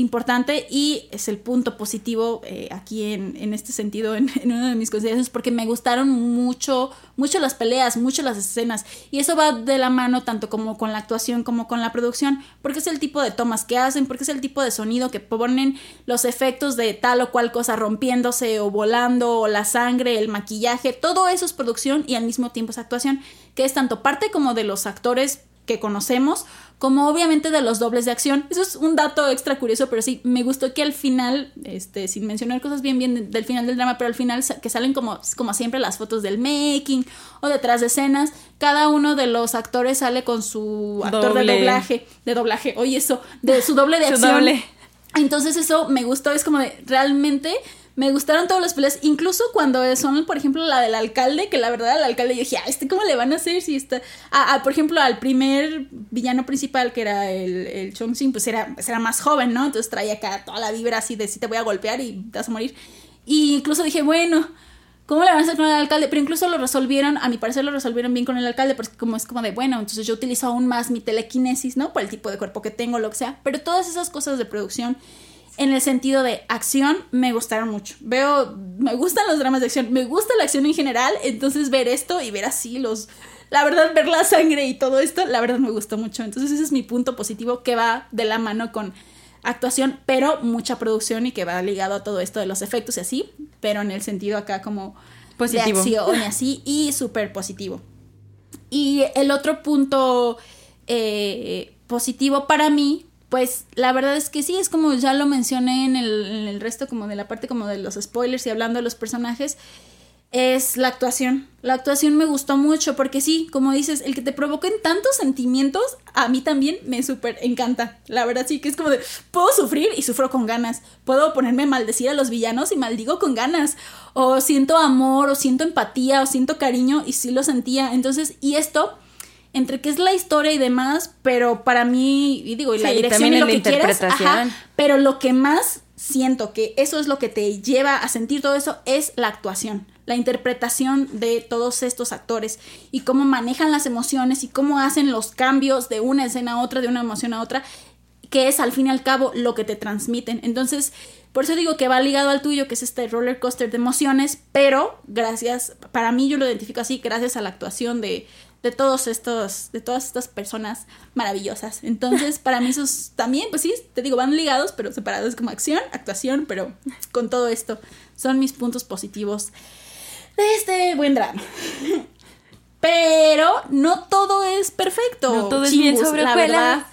importante y es el punto positivo eh, aquí en, en este sentido, en, en uno de mis consideraciones, porque me gustaron mucho, mucho las peleas, mucho las escenas. Y eso va de la mano tanto como con la actuación como con la producción, porque es el tipo de tomas que hacen, porque es el tipo de sonido que ponen los efectos de tal o cual cosa rompiéndose o volando o la sangre, el maquillaje, todo eso es producción y al mismo tiempo es actuación, que es tanto parte como de los actores que conocemos, como obviamente de los dobles de acción. Eso es un dato extra curioso, pero sí, me gustó que al final, este, sin mencionar cosas bien bien de- del final del drama, pero al final que salen como, como siempre las fotos del making o detrás de escenas, cada uno de los actores sale con su actor de doblaje, de doblaje, oye eso, de su doble de Su acción. doble. Entonces eso me gustó, es como de, realmente me gustaron todas las peleas, incluso cuando son, por ejemplo, la del alcalde, que la verdad al alcalde yo dije, ah, este cómo le van a hacer si está, por ejemplo, al primer villano principal, que era el, el Chong Sin, pues era, pues era más joven, ¿no? Entonces traía acá toda la vibra así de si te voy a golpear y vas a morir. Y incluso dije, bueno, ¿Cómo le van a hacer con el alcalde? Pero incluso lo resolvieron, a mi parecer lo resolvieron bien con el alcalde, porque como es como de, bueno, entonces yo utilizo aún más mi telequinesis, ¿no? Por el tipo de cuerpo que tengo, lo que sea. Pero todas esas cosas de producción, en el sentido de acción, me gustaron mucho. Veo, me gustan los dramas de acción, me gusta la acción en general, entonces ver esto y ver así los... La verdad, ver la sangre y todo esto, la verdad me gustó mucho. Entonces ese es mi punto positivo que va de la mano con actuación, pero mucha producción y que va ligado a todo esto de los efectos y así, pero en el sentido acá como Positivo. de acción y así, y súper positivo. Y el otro punto eh, positivo para mí, pues la verdad es que sí, es como ya lo mencioné en el, resto, como de la parte como de los spoilers y hablando de los personajes, es la actuación. La actuación me gustó mucho porque sí, como dices, el que te provoquen tantos sentimientos, a mí también me súper encanta. La verdad sí que es como de, puedo sufrir y sufro con ganas. Puedo ponerme a maldecir a los villanos y maldigo con ganas. O siento amor, o siento empatía, o siento cariño y sí lo sentía. Entonces, y esto, entre que es la historia y demás, pero para mí, y digo, y la dirección y lo la que quieras, ajá, pero lo que más siento que eso es lo que te lleva a sentir todo eso es la actuación, la interpretación de todos estos actores y cómo manejan las emociones y cómo hacen los cambios de una escena a otra, de una emoción a otra, que es al fin y al cabo lo que te transmiten. Entonces, por eso digo que va ligado al tuyo, que es este roller coaster de emociones, pero gracias, para mí yo lo identifico así, gracias a la actuación de, de todos estos, de todas estas personas maravillosas. Entonces, para mí esos también, pues sí, te digo, van ligados, pero separados como acción, actuación, pero con todo esto son mis puntos positivos de este buen drama. Pero no todo es perfecto. No todo es bien sobre la verdad.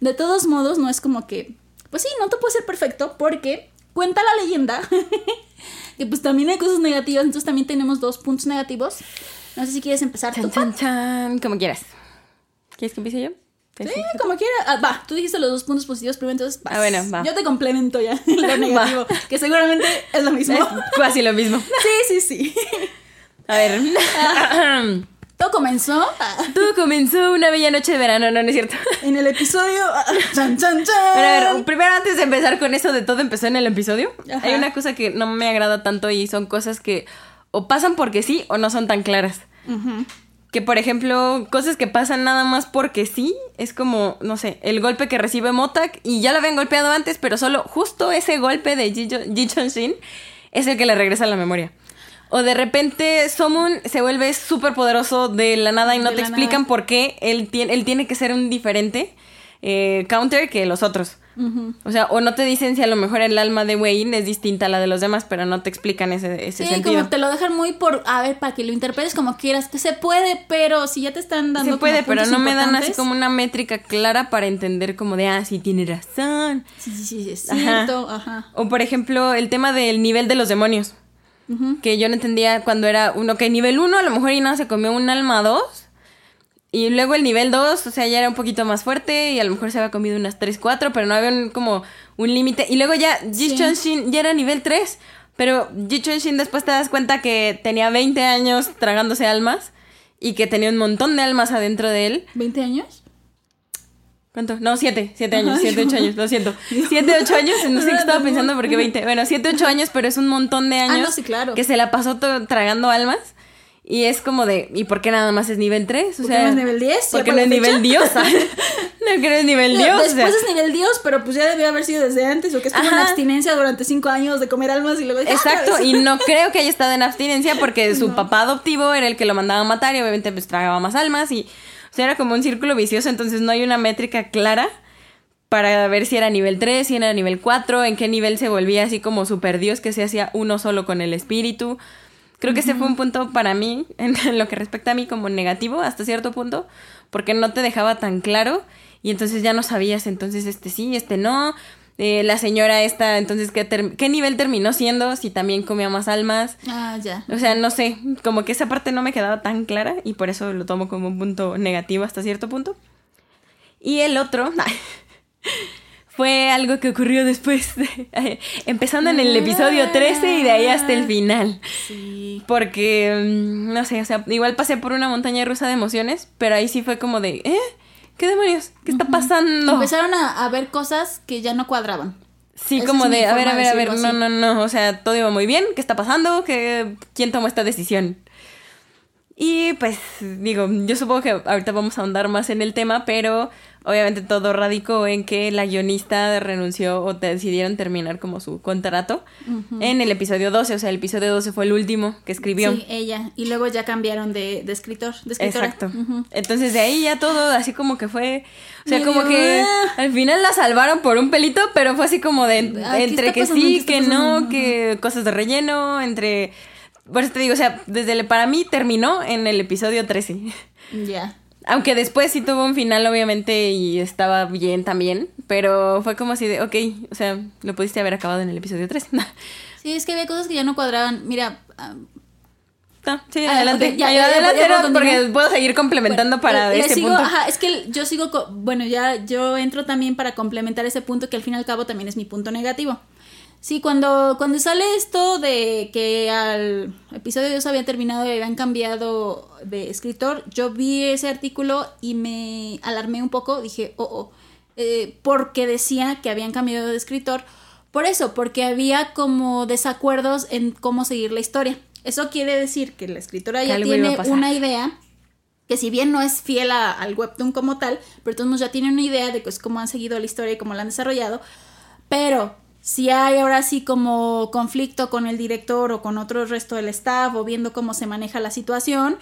De todos modos, no es como que, pues sí, no te puede ser perfecto porque cuenta la leyenda que pues también hay cosas negativas, entonces también tenemos dos puntos negativos. No sé si quieres empezar. Chan, chan, chan, como quieras. ¿Quieres que empiece yo? Sí, como quieras. Ah, va, tú dijiste los dos puntos positivos primero, entonces vas. Ah, bueno, va. Yo te complemento ya lo negativo, que seguramente es lo mismo. Es casi lo mismo. Sí, sí, sí. A ver. Todo comenzó ah, Todo comenzó una bella noche de verano, no, no es cierto. en el episodio. ah, Chan, chan, chan. Pero a ver, primero antes de empezar con eso de todo empezó en el episodio, Ajá. hay una cosa que no me agrada tanto y son cosas que o pasan porque sí o no son tan claras. Que por ejemplo, cosas que pasan nada más porque sí, es como, no sé, el golpe que recibe Motak y ya lo habían golpeado antes, pero solo justo ese golpe de Ji Chun-shin es el que le regresa a la memoria. O de repente Somun se vuelve súper poderoso de la nada y no De te explican nada. por qué él tiene, él tiene que ser un diferente eh, counter que los otros. O sea, o no te dicen si a lo mejor el alma de Wayne es distinta a la de los demás, pero no te explican ese, ese Sí, sentido. como te lo dejan muy por, a ver, para que lo interpretes como quieras, que se puede, pero si ya te están dando Se puede, pero no me dan así como una métrica clara para entender como de, ah, sí, tiene razón. Sí, sí, sí, es cierto, ajá. O por ejemplo, el tema del nivel de los demonios. Que yo no entendía cuando era uno, que nivel 1 a lo mejor Ina se comió un alma 2. Y luego el nivel 2, o sea, ya era un poquito más fuerte y a lo mejor se había comido unas 3, 4, pero no había un- como un límite. Y luego ya Ji. Chun-shin ya era nivel 3, pero Ji Chun-shin después te das cuenta que tenía 20 años tragándose almas y que tenía un montón de almas adentro de él. ¿20 años? ¿Cuánto? No, 7, 7 años, Ay, 7, 8 no. años, lo siento. 7, 8 años, no sé qué estaba pensando porque 20. Bueno, 7, 8 años, pero es un montón de Ah, años no, sí, claro. que se la pasó tragando almas. Y es como de, ¿y por qué nada más es nivel 3? O ¿Por qué sea, no es nivel 10? ¿Ya Porque por no es nivel Dios. no, que no es nivel Dios. o Después sea. es nivel Dios, pero pues ya debió haber sido desde antes, o que estuvo en Ajá. abstinencia durante 5 años de comer almas y luego... ¡ah, Exacto, y no creo que haya estado en abstinencia porque su No. papá adoptivo era el que lo mandaba a matar y obviamente pues tragaba más almas y o sea, era como un círculo vicioso, entonces no hay una métrica clara para ver si era nivel 3, si era nivel 4, en qué nivel se volvía así como super dios que se hacía uno solo con el espíritu. Creo que ese fue un punto para mí, en lo que respecta a mí, como negativo hasta cierto punto, porque no te dejaba tan claro y entonces ya no sabías, entonces este sí, este no. Eh, la señora esta, entonces, ¿qué, ¿qué nivel terminó siendo? Si también comía más almas. Ah, ya. O sea, no sé, como que esa parte no me quedaba tan clara y por eso lo tomo como un punto negativo hasta cierto punto. Y el otro fue algo que ocurrió después, de- empezando en el episodio 13 y de ahí hasta el final. Sí. Porque, mm, no sé, o sea, igual pasé por una montaña rusa de emociones, pero ahí sí fue como de, ¿eh? ¿Qué demonios? ¿Qué está pasando? Empezaron a, a ver cosas que ya no cuadraban. Sí, Esa como de, a ver, a ver, a ver, no, no, no, o sea, todo iba muy bien, ¿qué está pasando? ¿Qué, ¿Quién tomó esta decisión? Y pues, digo, yo supongo que ahorita vamos a ahondar más en el tema, pero obviamente todo radicó en que la guionista renunció o te decidieron terminar como su contrato en el episodio 12, o sea, el episodio 12 fue el último que escribió. Sí, ella. Y luego ya cambiaron de, de escritor, de escritora. Exacto. Entonces de ahí ya todo así como que fue, o sea, como que ah. al final la salvaron por un pelito, pero fue así como de Ah, ¿qué entre que pasando? sí, ¿Qué está que pasando? no, que cosas de relleno, entre Por eso te digo, o sea, desde el, para mí terminó en el episodio 13. Ya. Aunque después sí tuvo un final, obviamente, y estaba bien también. Pero fue como así de, ok, o sea, lo pudiste haber acabado en el episodio 3. Sí, es que había cosas que ya no cuadraban. Mira, No, sí, Ah, adelante. ok, ya, ya, adelante, ya puedo no, porque puedo seguir complementando para le ese sigo, punto. Ajá, es que yo sigo, bueno, ya yo entro también para complementar ese punto que al fin y al cabo también es mi punto negativo. Sí, cuando, cuando sale esto de que al episodio 2 había terminado y habían cambiado de escritor, yo vi ese artículo y me alarmé un poco, dije, oh, oh, eh, porque decía que habían cambiado de escritor. Por eso, porque había como desacuerdos en cómo seguir la historia. Eso quiere decir que la escritora Que ya tiene una idea que si bien no es fiel a- al webtoon como tal, pero de todos ya tiene una idea de pues, cómo han seguido la historia y cómo la han desarrollado. Pero si hay ahora sí como conflicto con el director o con otro resto del staff o viendo cómo se maneja la situación,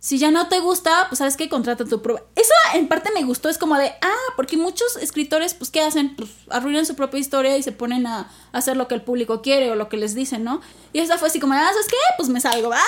si ya no te gusta, pues sabes que contrata tu prueba. Eso en parte me gustó, es como de, ah, porque muchos escritores, pues, ¿qué hacen? Pues arruinan su propia historia y se ponen a hacer lo que el público quiere o lo que les dicen, ¿no? Y esa fue así como, ah, ¿sabes qué? Pues me salgo, bye.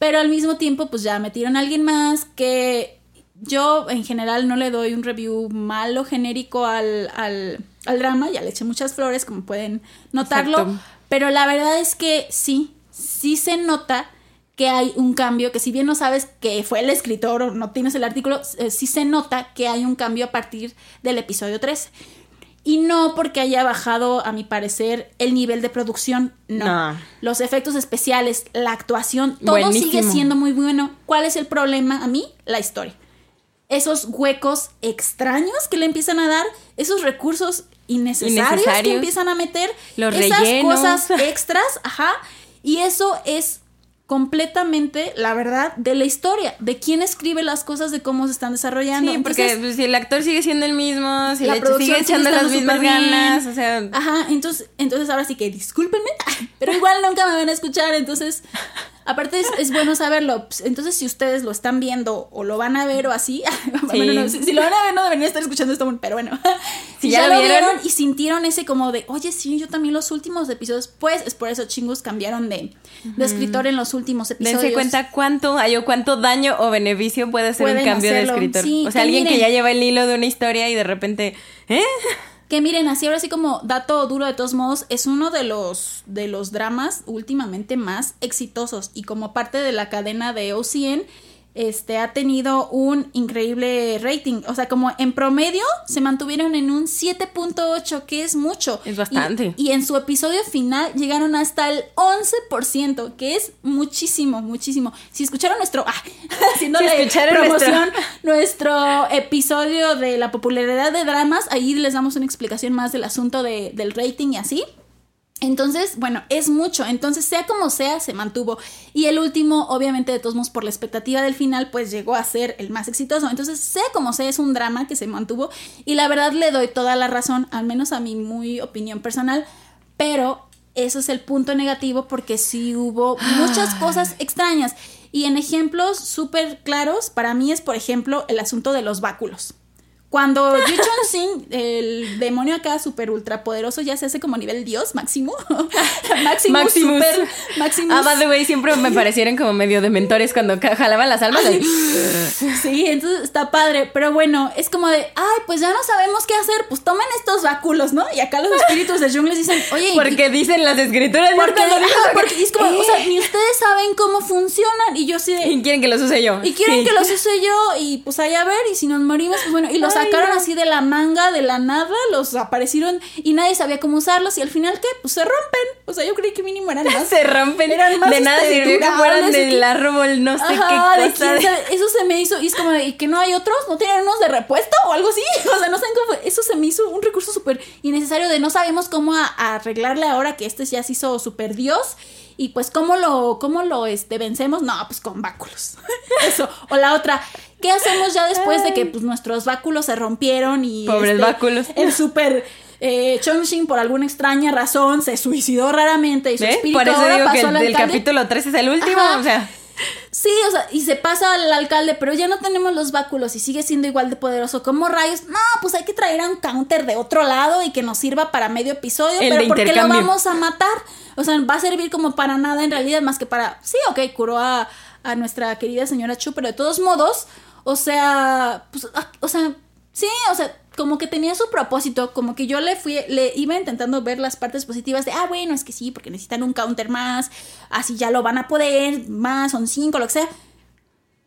Pero al mismo tiempo, pues ya metieron a alguien más que yo en general no le doy un review malo genérico al, al, al drama, ya le eché muchas flores, como pueden notarlo. Exacto. Pero la verdad es que sí, sí se nota que hay un cambio, que si bien no sabes que fue el escritor o no tienes el artículo, eh, sí se nota que hay un cambio a partir del episodio 13. Y no porque haya bajado, a mi parecer, el nivel de producción, no. No. Los efectos especiales, la actuación, todo sigue siendo muy bueno. ¿Cuál es el problema a mí? La historia. Esos huecos extraños que le empiezan a dar, esos recursos innecesarios, que empiezan a meter, Los esas rellenos. cosas extras, ajá. Y eso es completamente la verdad de la historia, de quién escribe las cosas, de cómo se están desarrollando. Sí, porque Entonces, pues, si el actor sigue siendo el mismo, si La le producción sigue echando las mismas ganas, o sea, Ajá, entonces, entonces ahora sí que discúlpenme, pero igual nunca me van a escuchar, entonces, aparte es, es bueno saberlo. Pues, Entonces, si ustedes lo están viendo o lo van a ver o así, bueno, no, si, si lo van a ver no deberían estar escuchando esto, pero bueno, si, ya, lo vieron y sintieron ese como de, oye, sí, yo también los últimos episodios, pues es por eso chingos cambiaron de, de escritor en los últimos episodios. dense cuenta cuánto hay o cuánto daño o beneficio puede ser un cambio hacerlo. de escritor. Sí, o sea, alguien que ya lleva el hilo de una historia y de repente, ¿eh? Que miren, así ahora sí como dato duro de todos modos, es uno de los, de los dramas últimamente más exitosos y como parte de la cadena de OCN, este ha tenido un increíble rating. O sea, como en promedio se mantuvieron en un 7.8, que es mucho. Es bastante. Y, y en su episodio final llegaron hasta el 11%, que es muchísimo, muchísimo. Si escucharon nuestro... Ah, haciéndole Si escucharon promoción, nuestro episodio de la popularidad de dramas, ahí les damos una explicación más del asunto de- del rating y así. Entonces, bueno, es mucho. Entonces, sea como sea, se mantuvo. Y el último, obviamente, de todos modos, por la expectativa del final, pues llegó a ser el más exitoso. Entonces, sea como sea, es un drama que se mantuvo. Y la verdad le doy toda la razón, al menos a mi muy opinión personal. Pero eso es el punto negativo porque sí hubo muchas cosas extrañas. Y en ejemplos súper claros, para mí es, por ejemplo, el asunto de los báculos. Cuando Yu Chun Sing, el demonio acá súper ultra poderoso, ya se hace como nivel dios, máximo. máximo, Maximus. super, máximo. Ah, by the way, siempre me parecieron como medio de mentores cuando jalaban las almas. Ay, Sí, entonces está padre. Pero bueno, es como de, ay, pues ya no sabemos qué hacer, pues tomen estos báculos, ¿no? Y acá los espíritus de Jung les dicen, oye, ¿y- Porque dicen las escrituras. porque, ¿no? ajá, porque es como, o sea, ni ustedes saben cómo funcionan. Y yo de, Y quieren que los use yo. Y quieren Sí. que los use yo y pues ahí a ver y si nos morimos, pues bueno, y los Ay, sacaron no. así de la manga, de la nada, los aparecieron y nadie sabía cómo usarlos y al final, ¿qué? Pues se rompen. O sea, yo creí que mínimo eran más. Se rompen. Eran más, de nada sirvió que fueran del árbol, no sé Ajá, qué de cosa. quién sabe. Eso se me hizo, y es como de, ¿y que no hay otros? ¿No tienen unos de repuesto o algo así? O sea, no saben cómo, eso se me hizo un recurso súper innecesario de no sabemos cómo a- a arreglarle ahora que este ya se hizo súper dios. Y pues, ¿cómo lo, cómo lo este, vencemos? No, pues con báculos. Eso. O la otra, ¿qué hacemos ya después de que pues, nuestros báculos se rompieron y. Pobres este, báculos. El súper. Eh, Chongqing, por alguna extraña razón, se suicidó raramente y su espíritu Por eso ahora digo que pasó el, al el alcalde. capítulo 3 es el último. Ajá. O sea, Sí, o sea, y se pasa al alcalde, pero ya no tenemos los báculos y sigue siendo igual de poderoso. ¿Cómo rayos? No, pues hay que traer a un counter de otro lado y que nos sirva para medio episodio, El pero ¿por qué lo vamos a matar? O sea, va a servir como para nada en realidad, más que para. Sí, ok, curó a, a nuestra querida señora Chu, pero de todos modos, o sea, pues, ah, o sea, sí, o sea, como que tenía su propósito, como que yo le fui, le iba intentando ver las partes positivas de, ah, bueno, es que sí, porque necesitan un counter más, así ya lo van a poder, más, son cinco, lo que sea.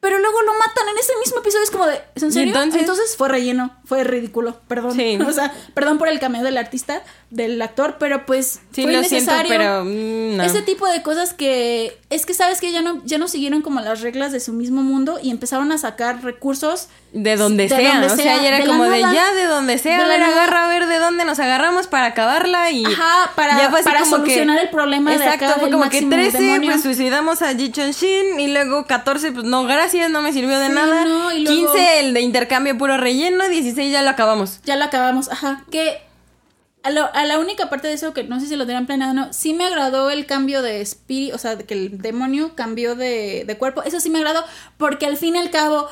Pero luego lo matan en ese mismo episodio, es como de, ¿es en serio? entonces? fue relleno, fue ridículo, perdón. Sí. O sea, perdón por el cameo del artista, del actor, pero pues Sí, fue lo siento, innecesario. pero mm, no. Ese tipo de cosas que es que sabes que ya no ya no siguieron como las reglas de su mismo mundo y empezaron a sacar recursos De donde de sea, donde o sea, sea, ya era como de nada. ya de donde sea, De a ver, agarra a ver de dónde nos agarramos para acabarla y Ajá, para, ya fue así para como que- solucionar el problema Exacto, de acá fue como que máximo 13 demonio. pues suicidamos a Ji Shin y luego 14 pues no gracias, no me sirvió de Sí, nada. no, y luego- 15 el de intercambio puro relleno, 16 ya lo acabamos. ya lo acabamos, ajá, que a, lo- a la única parte de eso que no sé si lo tenían planeado o no, sí me agradó el cambio de espíritu, o sea, que el demonio cambió de, de cuerpo, eso sí me agradó, porque al fin y al cabo,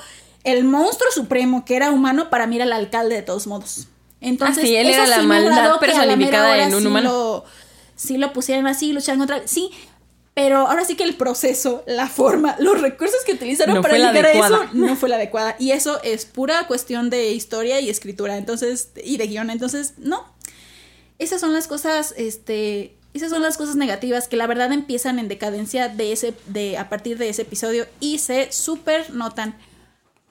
el monstruo supremo que era humano para mí era el alcalde de todos modos. Entonces, Ah, sí, él eso era la sí maldad la personificada en un sí humano. Lo, sí lo pusieran así, lucharan contra, sí, pero ahora sí que el proceso, la forma, los recursos que utilizaron No para llegar a eso no fue la adecuada. Y eso es pura cuestión de historia y escritura, entonces, y de guion. Entonces, no. Esas son las cosas, este. Esas son las cosas negativas que la verdad empiezan en decadencia de ese, de, a partir de ese episodio y se super notan.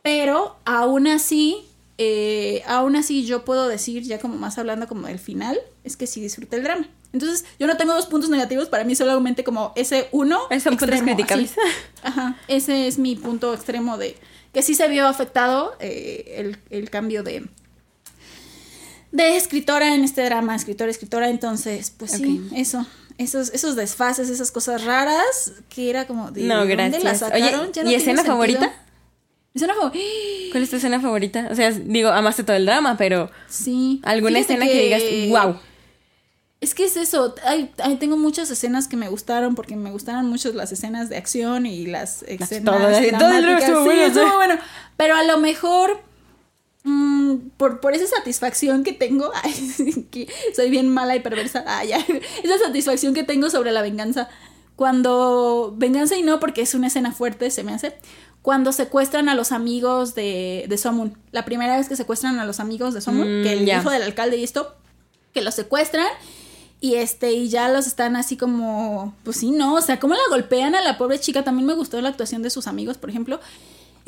Pero aún así, eh, aún así yo puedo decir, ya como más hablando como del final, es que sí disfruté el drama. Entonces, yo no tengo dos puntos negativos, para mí solamente como ese uno. Son extremo, criticables. Ajá, ese es mi punto extremo de que sí se vio afectado eh, el, el cambio de de escritora en este drama, escritora, escritora, entonces, pues sí, eso, esos, esos desfases, esas cosas raras, que era como de No, ¿dónde gracias. las sacaron? Oye, Ya no ¿y escena sentido. favorita? Escena. ¿Cuál es tu escena favorita? O sea, digo, amaste todo el drama, pero Sí. alguna Fíjate escena que... digas, wow. Es que es eso, hay, hay- tengo muchas escenas que me gustaron porque me gustaron mucho las escenas de acción y las escenas todo, todo el drama dramáticas. estuvo Sí, bueno, sí. bueno. Pero a lo mejor mm, por, por esa satisfacción que tengo, ay, que soy bien mala y perversa, ah, ya, esa satisfacción que tengo sobre la venganza. Cuando, venganza y no porque es una escena fuerte, se me hace, cuando secuestran a los amigos de, de Somun. La primera vez que secuestran a los amigos de Somun, Mm, que el hijo del alcalde y esto, que los secuestran y este y ya los están así como pues sí no o sea cómo la golpean a la pobre chica. También me gustó la actuación de sus amigos por ejemplo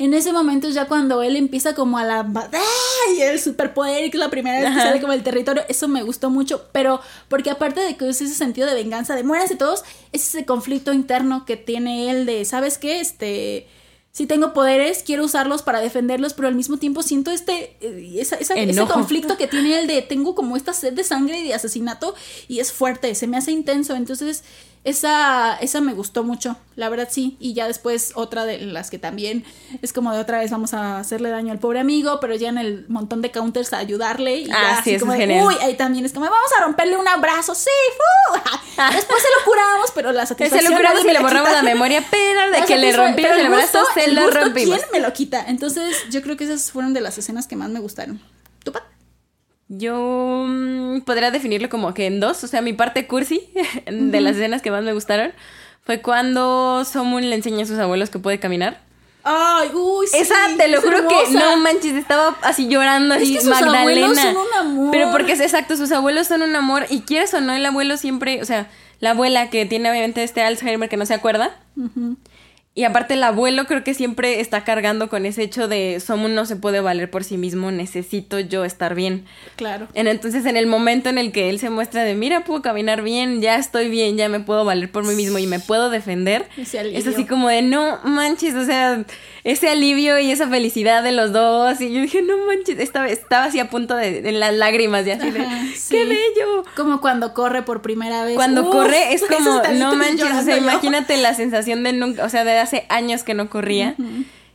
en ese momento ya cuando él empieza como a la ¡ay! el superpoder y que es la primera vez que Ajá. sale como del territorio eso me gustó mucho pero porque aparte de que es ese sentido de venganza de muéranse todos es ese conflicto interno que tiene él de sabes qué este si tengo poderes, quiero usarlos para defenderlos, pero al mismo tiempo siento este eh, esa- esa- ese conflicto que tiene el de tengo como esta sed de sangre y de asesinato y es fuerte, se me hace intenso, entonces esa, esa me gustó mucho, la verdad sí, y ya después otra de las que también es como de otra vez vamos a hacerle daño al pobre amigo, pero ya en el montón de counters a ayudarle y Ah, ya sí, así como es de, genial. uy, ahí también es como vamos a romperle un abrazo, sí, fu! después se lo curamos, pero la satisfacción lo curamos nadie y me le borramos la memoria, pero de La que le rompimos pero el brazo, se el lo rompimos. ¿Quién me lo quita? Entonces, yo creo que esas fueron de las escenas que más me gustaron. Yo mm, podría definirlo como que en dos, o sea, mi parte cursi de las escenas que más me gustaron fue cuando Somun le enseña a sus abuelos que puede caminar. Ay, uy, sí. Esa, te lo es juro que no manches, estaba así llorando, Es así que sus Magdalena. abuelos son un amor. Pero porque es exacto, sus abuelos son un amor y quieres o no, el abuelo siempre, o sea, la abuela que tiene obviamente este Alzheimer que no se acuerda. Y aparte el abuelo creo que siempre está cargando con ese hecho de Somun no se puede valer por sí mismo, necesito yo estar bien. Claro. En- Entonces, en el momento en el que él se muestra de, mira, puedo caminar bien, ya estoy bien, ya me puedo valer por mí mismo y me puedo defender, es así como de, no manches, o sea, ese alivio y esa felicidad de los dos. Y yo dije, no manches, estaba, estaba así a punto de, en las lágrimas, y así de, Ajá, qué bello. Como cuando corre por primera vez. Cuando Uf, corre es como, no manches, o sea, yo. imagínate la sensación de nunca, o sea, de hace años que no corría.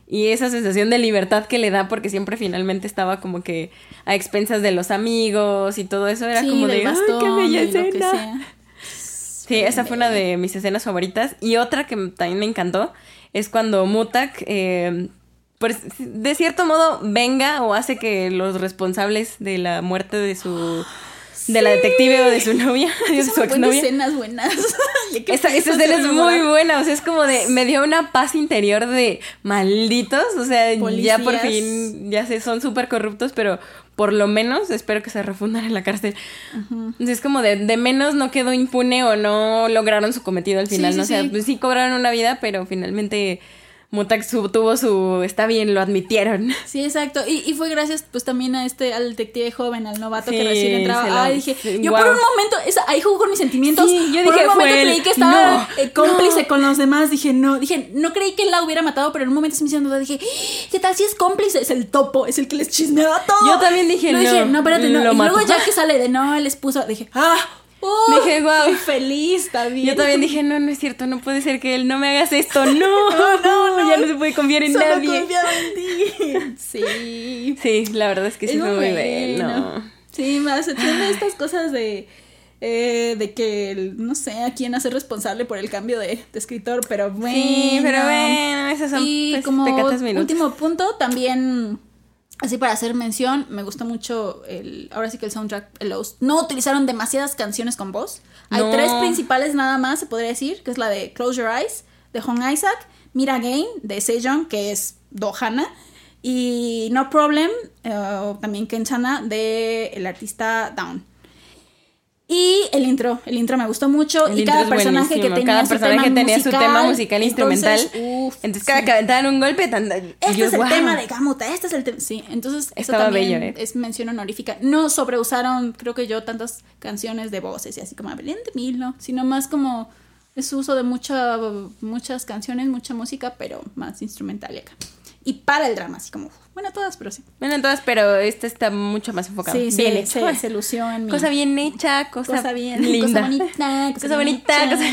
Y esa sensación de libertad que le da porque siempre finalmente estaba como que a expensas de los amigos y todo eso era Sí, como de, ay, qué bastón bella escena. sea. Sí, esa fue una de mis escenas favoritas. Y otra que también me encantó es cuando Mutak, eh, pues, de cierto modo, venga o hace que los responsables de la muerte de su... De la detective o de su novia, de su exnovia. escenas buenas. Esa, esa escena es muy buena, o sea, es como de, me dio una paz interior de malditos, o sea, ya por fin, ya sé, son súper corruptos, pero por lo menos espero que se refundan en la cárcel. Entonces es como de, de menos no quedó impune o no lograron su cometido al final, sí, ¿no? O sea, sí. pues sí cobraron una vida, pero finalmente Mutak su- tuvo su, está bien, lo admitieron. Sí, exacto. Y, y fue gracias pues también a este, al detective joven, al novato que recién entraba. la- Ay, dije, sí, yo por un momento, esa- ahí jugó con mis sentimientos. Sí, yo por dije, un momento fue creí que estaba No, eh, cómplice no. con los demás. Dije, no, dije, no creí que él la hubiera matado, pero en un momento se me hicieron duda. Dije, ¿qué tal si es cómplice? Es el topo, es el que les chismeaba todo. Yo también dije, Yo no, dije, no, espérate, no. lo y luego ya que sale de no, él les puso, dije, ah, uh, Dije, guau. Soy feliz, bien. Yo también dije, no, no es cierto, no puede ser que él no me hagas esto, no, no, ya no se puede confiar en Solo nadie. confiaba en ti. Sí. Sí, la verdad es que sí Es fue muy bueno. bueno. Sí, más tiene estas cosas de. eh, de que no sé a quién hacer responsable por el cambio de, de escritor, pero bueno. Sí, pero bueno, esos son y pues, como pecatas minutos. último punto, también, así para hacer mención, me gustó mucho el, ahora sí que el soundtrack, el Lost. No utilizaron demasiadas canciones con voz. Hay No. tres principales nada más, se podría decir, que es la de Close Your Eyes, de Hong Isaac, Mira Again, de Sejong, que es Dohana, y No Problem, eh, también Kenchana, de el artista Down. Y el intro, el intro me gustó mucho El y cada personaje que tenía, cada su, personaje tema tenía musical, su tema musical instrumental. Entonces, uf, Entonces, cada sí. que aventaban un golpe, tan, Este yo, es el wow. tema de Gamuta, este es el tema. Sí, entonces eso Estaba también bello, ¿eh? es mención honorífica. No sobreusaron, creo que yo, tantas canciones de voces y así como Belén de Mil, ¿no? Sino más como es uso de mucha, muchas canciones, mucha música, pero más instrumental y acá. Y para el drama, así como, bueno, todas, pero sí. Bueno, entonces, pero este está mucho más enfocado. Sí, sí, bien hecho. se, se lució en mi Cosa bien hecha, cosa, cosa bien, linda. cosa bonita, cosa, Cosa bonita, cosa...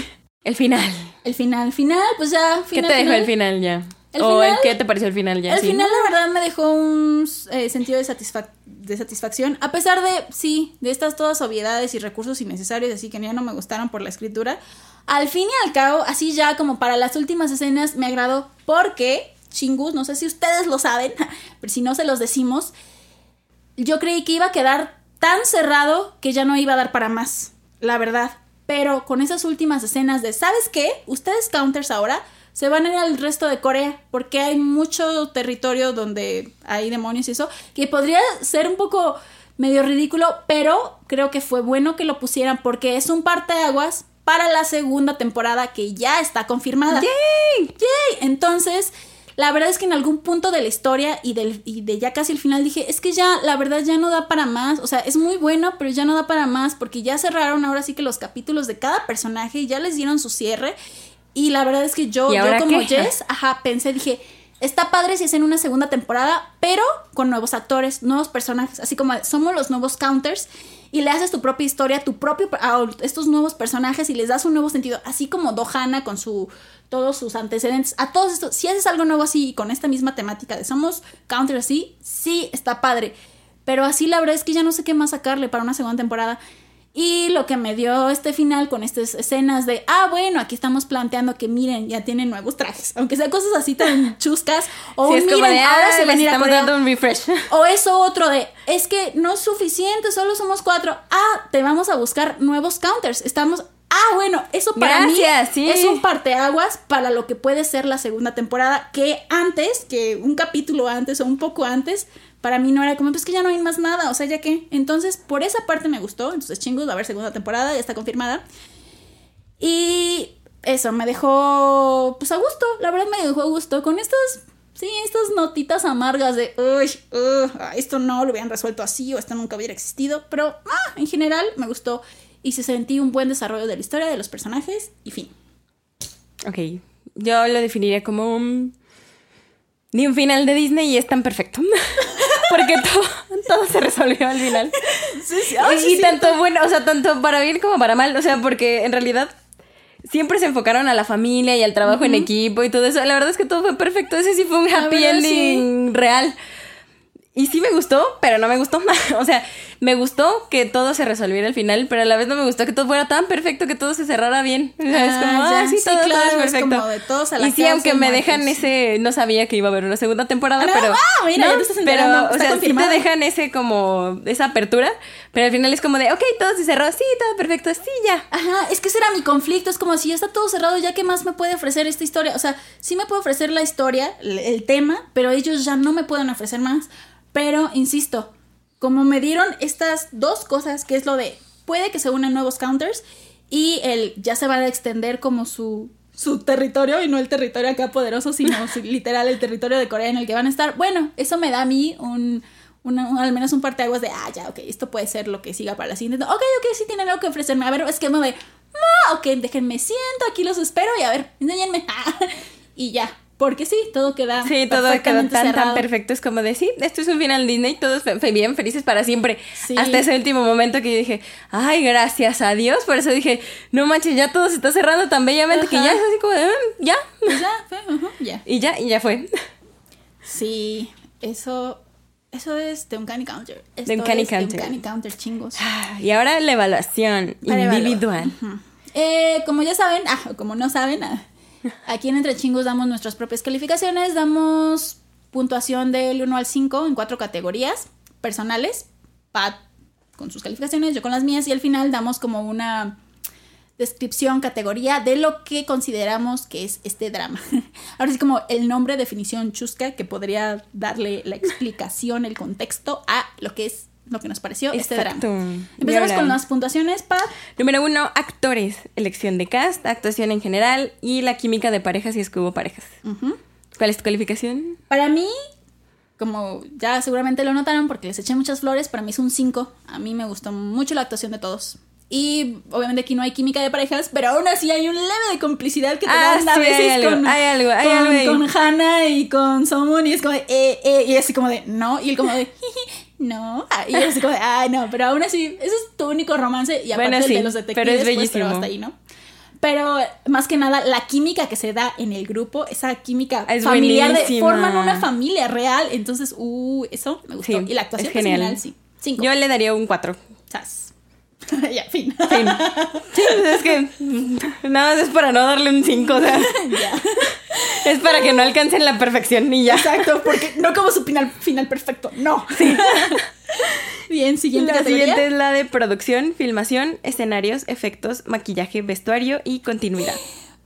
El final. El final, final, pues ya. ¿Qué Final, te dejó el final ya? El ¿O el qué te pareció el final ya? Sí? final, la verdad, me dejó un eh, sentido de, satisfac- de satisfacción. A pesar de, sí, de estas todas obviedades y recursos innecesarios, así que ya no me gustaron por la escritura. Al fin y al cabo, así ya como para las últimas escenas, me agradó porque, chingus, no sé si ustedes lo saben, pero si no se los decimos, yo creí que iba a quedar tan cerrado que ya no iba a dar para más, la verdad. Pero con esas últimas escenas de, ¿sabes qué? Ustedes counters ahora se van a ir al resto de Corea porque hay mucho territorio donde hay demonios y eso, que podría ser un poco medio ridículo, pero creo que fue bueno que lo pusieran porque es un parteaguas para la segunda temporada que ya está confirmada. ¡Yay! ¡Yay! Entonces, la verdad es que en algún punto de la historia y, del, y de ya casi el final dije, es que ya, la verdad ya no da para más. O sea, es muy bueno, pero ya no da para más porque ya cerraron ahora sí que los capítulos de cada personaje y ya les dieron su cierre. Y la verdad es que yo, ¿Y yo como qué? Jess, ajá, pensé, dije, está padre si es en una segunda temporada, pero con nuevos actores, nuevos personajes, así como somos los nuevos counters y le haces tu propia historia, tu propio a estos nuevos personajes y les das un nuevo sentido, así como Dohana con su todos sus antecedentes, a todos estos, si haces algo nuevo así y con esta misma temática de somos counters así, sí está padre. Pero así la verdad es que ya no sé qué más sacarle para una segunda temporada. Y lo que me dio este final con estas escenas de, ah, bueno, aquí estamos planteando que miren, ya tienen nuevos trajes. Aunque sean cosas así tan chuscas. O Sí, es miren, como de, ahora ah, se van a ir a estamos Corea. dando un refresh. O eso otro de, es que no es suficiente, solo somos cuatro. Ah, te vamos a buscar nuevos counters. Estamos... Ah, bueno, eso para Gracias, mí sí. es un parteaguas para lo que puede ser la segunda temporada, que antes, que un capítulo antes o un poco antes, para mí no era como, pues que ya no hay más nada, o sea, ya que. Entonces, por esa parte me gustó, entonces chingos, va a haber segunda temporada, ya está confirmada. Y eso, me dejó, pues a gusto, la verdad me dejó a gusto con estas, sí, estas notitas amargas de, uy, uh, esto no lo hubieran resuelto así o esto nunca hubiera existido, pero ah, en general me gustó y se sentí un buen desarrollo de la historia, de los personajes y fin. Ok, yo lo definiría como un... Ni un final de Disney y es tan perfecto. Porque todo, todo se resolvió al final. Sí, sí, y y tanto bueno, o sea, tanto para bien como para mal. O sea, porque en realidad siempre se enfocaron a la familia y al trabajo en equipo y todo eso. La verdad es que todo fue perfecto. Ese sí fue un happy verdad, ending real. Y sí me gustó, pero no me gustó. o sea, me gustó que todo se resolviera al final, pero a la vez no me gustó que todo fuera tan perfecto, que todo se cerrara bien. O sea, es como, Ah, ah, ya, sí, sí, todo, claro, es es perfecto. como de todos a la y sí, aunque me muertos. dejan ese, no sabía que iba a haber una segunda temporada, Ah, no, pero. ah, mira, ya te estás Pero, o sea, confirmado. sí te dejan ese como, esa apertura, pero al final es como de, ok, todo se cerró, sí, todo perfecto, sí, ya. Ajá, es que ese era mi conflicto, es como si ya está todo cerrado, ya qué más me puede ofrecer esta historia. O sea, sí me puede ofrecer la historia, el tema, pero ellos ya no me pueden ofrecer más. Pero, insisto, como me dieron estas dos cosas, que es lo de, puede que se unan nuevos counters y el ya se va a extender como su, su territorio y no el territorio acá poderoso, sino literal el territorio de Corea en el que van a estar. Bueno, eso me da a mí un... una- un- al menos un parteaguas de, ah, ya, ok, esto puede ser lo que siga para la siguiente. Ok, ok, sí tienen algo que ofrecerme. A ver, es que me de, ah, ok, déjenme siento, aquí los espero y a ver, enséñenme. y ya, porque sí, todo queda Sí, todo quedó tan, perfecto. Es como de, sí, esto es un final Disney, todos fe- bien felices para siempre. Sí. Hasta ese último momento que yo dije, ay, gracias a Dios. Por eso dije, no manches, ya todo se está cerrando tan bellamente que ya es así como de, "Mm, ya. Pues ya, fue, ya. Y ya, y ya fue. Sí, eso, eso es de un Uncanny Counter. Esto The Uncanny es The Counter. Uncanny Counter, chingos. Y ahora la evaluación Para individual. Eh, como ya saben, ah, como no saben, ah, aquí en Entre Chingos damos nuestras propias calificaciones, damos puntuación del 1 al 5 en cuatro categorías personales, Pat con sus calificaciones, yo con las mías, y al final damos como una descripción, categoría de lo que consideramos que es este drama. Ahora sí como el nombre, definición chusca, que podría darle la explicación, el contexto a lo que es lo que nos pareció este Exacto. drama. Y Empezamos con las puntuaciones, Pat. Número uno, actores. Elección de cast, actuación en general y la química de parejas si es que hubo parejas. Ujú. ¿Cuál es tu calificación? Para mí, como ya seguramente lo notaron porque les eché muchas flores, para mí es un 5. A mí me gustó mucho la actuación de todos. Y obviamente aquí no hay química de parejas, pero aún así hay un leve de complicidad que te Ah, dan a sí, veces hay algo, con, hay algo, hay con, algo con Hannah y con Someone y es como de, eh, eh, y así como de, no, y él como de, "Jiji, no, Ah, y así como ay, no, pero aún así, ese es tu único romance y aparte Bueno, el de los pero es detectives, pues, pero bellísimo. hasta ahí, ¿no? Pero más que nada, la química que se da en el grupo, esa química Es familiar, de, forman una familia real. Entonces, uh, eso me gustó. Sí, y la actuación es en genial. general, sí. Cinco. Yo le daría un 4. Sas. ya, fin. Fin. Sí, es que nada más es para no darle un 5, o sea, ya. Es para que no alcancen la perfección y ya. Exacto, porque no como su final, final perfecto. No. Bien, siguiente La categoría. siguiente es la de producción, filmación, escenarios, efectos, maquillaje, vestuario y continuidad.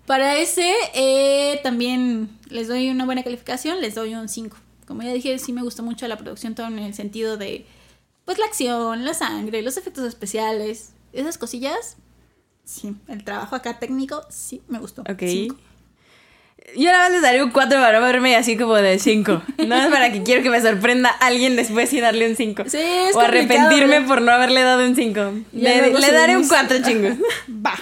Para ese, eh, también les doy una buena calificación, les doy un 5. Como ya dije, sí me gustó mucho la producción, todo en el sentido de, pues, la acción, la sangre, los efectos especiales, esas cosillas. Sí, el trabajo acá técnico, sí, me gustó. Ok. Cinco. Yo nada más les daría un 4 para verme así como de 5. Nada más para que quiero que me sorprenda alguien después y darle un 5. Sí, es O arrepentirme por no haberle dado un 5. Ya Le, daré un subimos. 4, chingos. Va.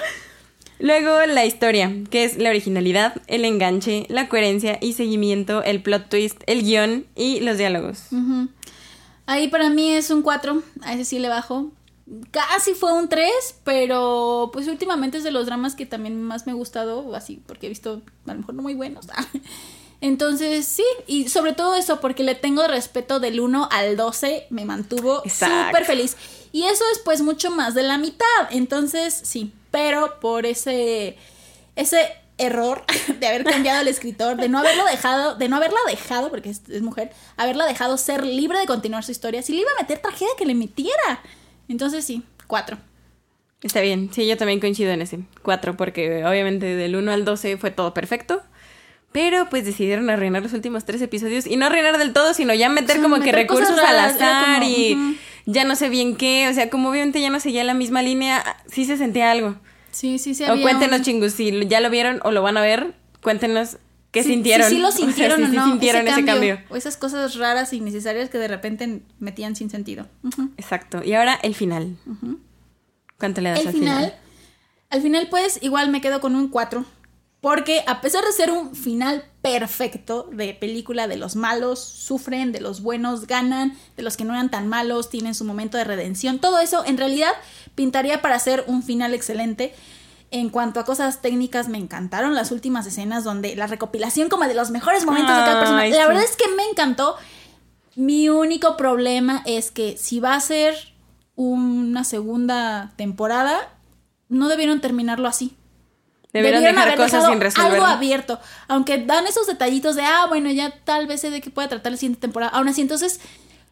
Luego la historia, que es la originalidad, el enganche, la coherencia y seguimiento, el plot twist, el guion y los diálogos. Ahí para mí es un 4, a ese sí le bajo. Casi fue un 3, pero pues últimamente es de los dramas que también más me ha gustado, así, porque he visto a lo mejor no muy buenos. Entonces, sí, y sobre todo eso, porque le tengo respeto del 1 al 12, me mantuvo súper feliz. Y eso es pues mucho más de la mitad, entonces sí, pero por ese, ese error de haber cambiado al escritor, de no haberlo dejado, de no haberla dejado, porque es, es mujer, haberla dejado ser libre de continuar su historia, si le iba a meter tragedia que le metiera. Entonces sí, cuatro. Está bien, sí, yo también coincido en ese. 4, porque obviamente del 1 al 12 fue todo perfecto. Pero pues decidieron arruinar los últimos tres episodios y no arruinar del todo, sino ya meter Sí, como que meter recursos al raras, azar como, y ya no sé bien qué. O sea, como obviamente ya no seguía la misma línea, sí se sentía algo. Sí, sí, sí. o cuéntenos, un- chingus, si ya lo vieron o lo van a ver, cuéntenos qué Sí, sintieron. Sí, sí lo O sea, sintieron si o sí no. sintieron ese cambio. O esas cosas raras e innecesarias que de repente metían sin sentido. Exacto. Y ahora el final. ujú. ¿Cuánto le das El al final, final? al final pues igual me quedo con un 4. Porque a pesar de ser un final perfecto de película de los malos sufren, de los buenos ganan, de los que no eran tan malos tienen su momento de redención, todo eso en realidad pintaría para ser un final excelente. En cuanto a cosas técnicas, me encantaron las últimas escenas donde la recopilación como de los mejores momentos de cada persona. La sí. verdad es que me encantó. Mi único problema es que si va a ser una segunda temporada, no debieron terminarlo así. Debieron, dejar haber cosas dejado sin resolver. Algo abierto. Aunque dan esos detallitos de, ah, bueno, ya tal vez sé de qué pueda tratar la siguiente temporada. Aún así, entonces,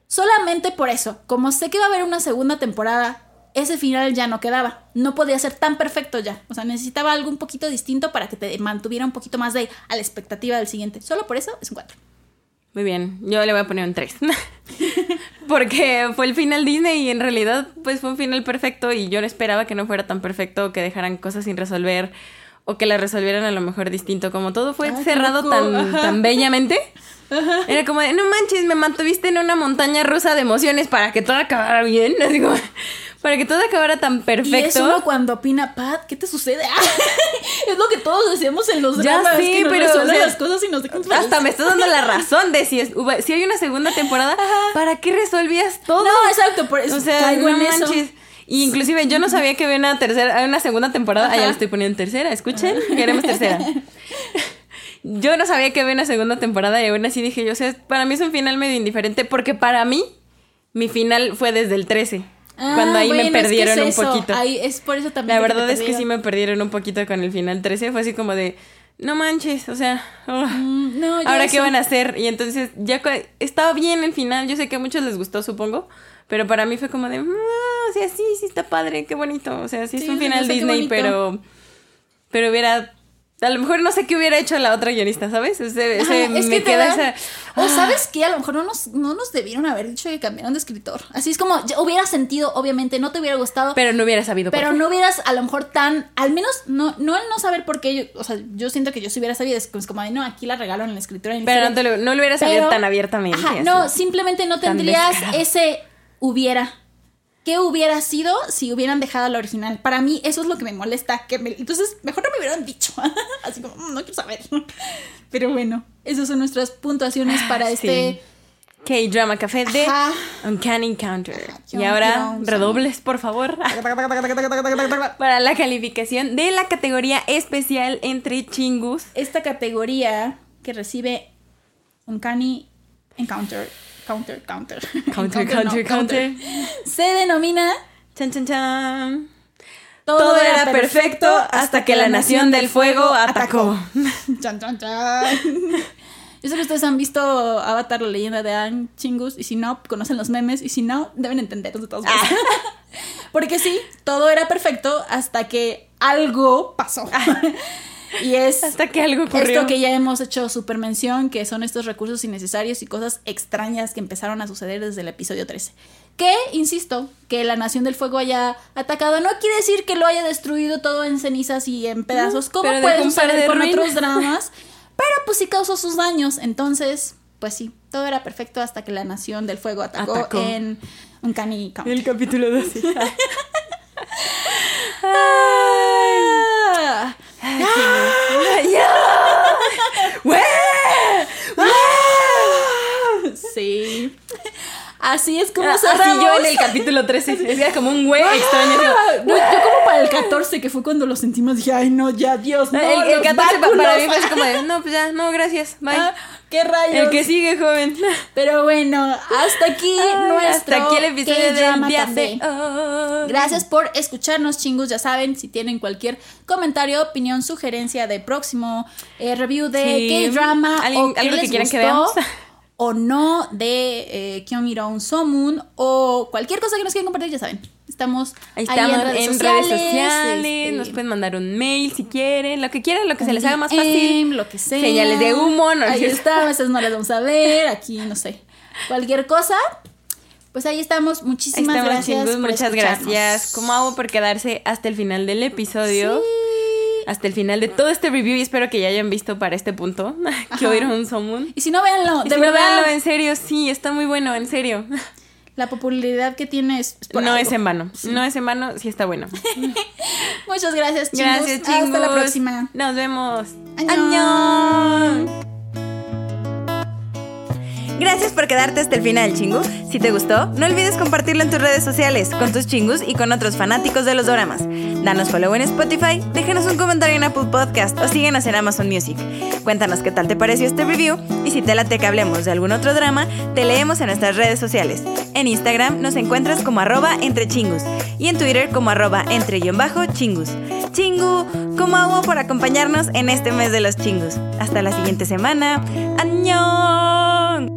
solamente por eso, como sé que va a haber una segunda temporada, ese final ya no quedaba. No podía ser tan perfecto ya. O sea, necesitaba algo un poquito distinto para que te mantuviera un poquito más de a la expectativa del siguiente. Solo por eso es un 4. Muy bien, yo le voy a poner un 3. Porque fue el final Disney y en realidad pues fue un final perfecto y yo no esperaba que no fuera tan perfecto, que dejaran cosas sin resolver o que la resolvieran a lo mejor distinto. Como todo fue Ay, cerrado tan, Ajá. tan bellamente. Era como de, no manches, me mantuviste en una montaña rusa de emociones para que todo acabara bien. Así como, para que todo acabara tan perfecto. Y es uno cuando opina, Pat, ¿qué te sucede? es lo que todos decíamos en los Ya dramas, sé, que nos pero, o sea, las cosas y nos Hasta me estás dando la razón de si, es, si hay una segunda temporada, ¿para qué resolvías todo? No, exacto, por eso O sea, caigo no en eso. manches. Y inclusive yo no sabía que había una tercera, una segunda temporada. Ah, ya le estoy poniendo tercera, escuchen, queremos tercera. Yo no sabía que había una segunda temporada y aún así dije yo, o sea, para mí es un final medio indiferente porque para mí mi final fue desde el 13, Ah, cuando ahí bueno, me es que perdieron es un poquito. Ahí es por eso también. La verdad es que sí me perdieron un poquito con el final 13, fue así como de, no manches, o sea, oh. Mm, no, ahora qué eso- van a hacer y entonces ya estaba bien el final yo sé que a muchos les gustó supongo pero para mí fue como de "Ah, o sea sí sí está padre qué bonito o sea sí, Sí, es un final Disney pero pero hubiera a lo mejor no sé qué hubiera hecho la otra guionista sabes ese, ese Ajá, es me que queda dan- esa O ah, sabes que a lo mejor no nos, no nos debieron haber dicho que cambiaron de escritor. Así es como, hubiera sentido, obviamente, no te hubiera gustado. pero no hubiera sabido por Pero qué. no hubieras a lo mejor tan, al menos no, no el no saber por qué, yo, o sea, yo siento que yo si hubiera sabido, es como, de, no, aquí la regalaron en la escritura. en pero no, historia". te lo, no lo hubiera sabido tan abiertamente Ajá, no, simplemente no tendrías ese hubiera. ¿Qué hubiera sido si hubieran dejado la original? Para mí eso es lo que me molesta. Que me- entonces, mejor no me hubieran dicho. Así como, "Mm, no quiero saber. Pero bueno, esas son nuestras puntuaciones para Ah, Sí. este... K-Drama Café de Ajá. Uncanny Encounter. Y ahora, redobles, por favor. para la calificación de la categoría especial entre chingus. Esta categoría que recibe Uncanny Encounter. Counter, counter. Counter, no, counter, counter. Se denomina Chan, chan, chan. Todo, Todo era perfecto hasta que la Nación del Fuego atacó. Chan, chan, chan. Yo sé que ustedes han visto Avatar, la leyenda de Aang Chingus, y si no, conocen los memes, y si no, deben entenderlos de todos modos. Porque sí, todo era perfecto hasta que algo pasó. Y es Hasta que algo ocurrió. esto que ya hemos hecho super mención, que son estos recursos innecesarios y cosas extrañas que empezaron a suceder desde el episodio 13. Que, insisto, que la Nación del Fuego haya atacado no quiere decir que lo haya destruido todo en cenizas y en pedazos, como puede suceder de con ruinas. otros dramas, pero pues sí causó sus daños. Entonces, pues sí, todo era perfecto hasta que la Nación del Fuego atacó, Atacó. en Uncanny County. El capítulo 12. Ah. Sí. Así es como Así cerramos. yo en el capítulo 13. Era como un güey extraño. Ah, no, yo como para el 14, que fue cuando lo sentimos, dije, ay, no, ya, Dios, no, el, el los 14 pa- para mí fue así como de, no, pues ya, no, gracias, bye. Ah, qué rayos. el que sigue, joven. Pero bueno, hasta aquí nuestro Hasta aquí el episodio del día Café. de hoy. Gracias por escucharnos, chingos. Ya saben, si tienen cualquier comentario, opinión, sugerencia de próximo eh, review de Sí. K-drama Alguien- o qué algo que les quieran que gustó, veamos. O no de eh, Kyomiron Somun o cualquier cosa que nos quieran compartir, ya saben. Estamos Ahí ahí estamos en redes en sociales. redes sociales, este, nos pueden mandar un mail si quieren, lo que quieran, lo que se les haga más fácil. Lo que sea. Señales de humo, no Ahí es está, a veces no las vamos a ver, aquí no sé. Cualquier cosa, pues ahí estamos. Ahí Muchísimas estamos, gracias. por muchas gracias. ¿Cómo hago por quedarse hasta el final del episodio? Sí. Hasta el final de todo este review y espero que ya hayan visto para este punto oyeron Somun. Y si no, véanlo, de si no, véanlo, en serio, sí, está muy bueno, en serio. La popularidad que tiene es, por No algo. es en vano, no es en vano, sí está bueno. Muchas gracias, chicos. Gracias, chingos. Hasta la próxima. Nos vemos. Annyeong. Gracias por quedarte hasta el final, chingu. Si te gustó, no olvides compartirlo en tus redes sociales, con tus chingus y con otros fanáticos de los dramas. Danos follow en Spotify, déjanos un comentario en Apple Podcast o síguenos en Amazon Music. Cuéntanos qué tal te pareció este review y si te late que hablemos de algún otro drama, te leemos en nuestras redes sociales. En Instagram nos encuentras como arroba entre chingus y en Twitter como arroba entre bajo chingus. Chingu, como agua por acompañarnos en este mes de los chingus. Hasta la siguiente semana. ¡Año!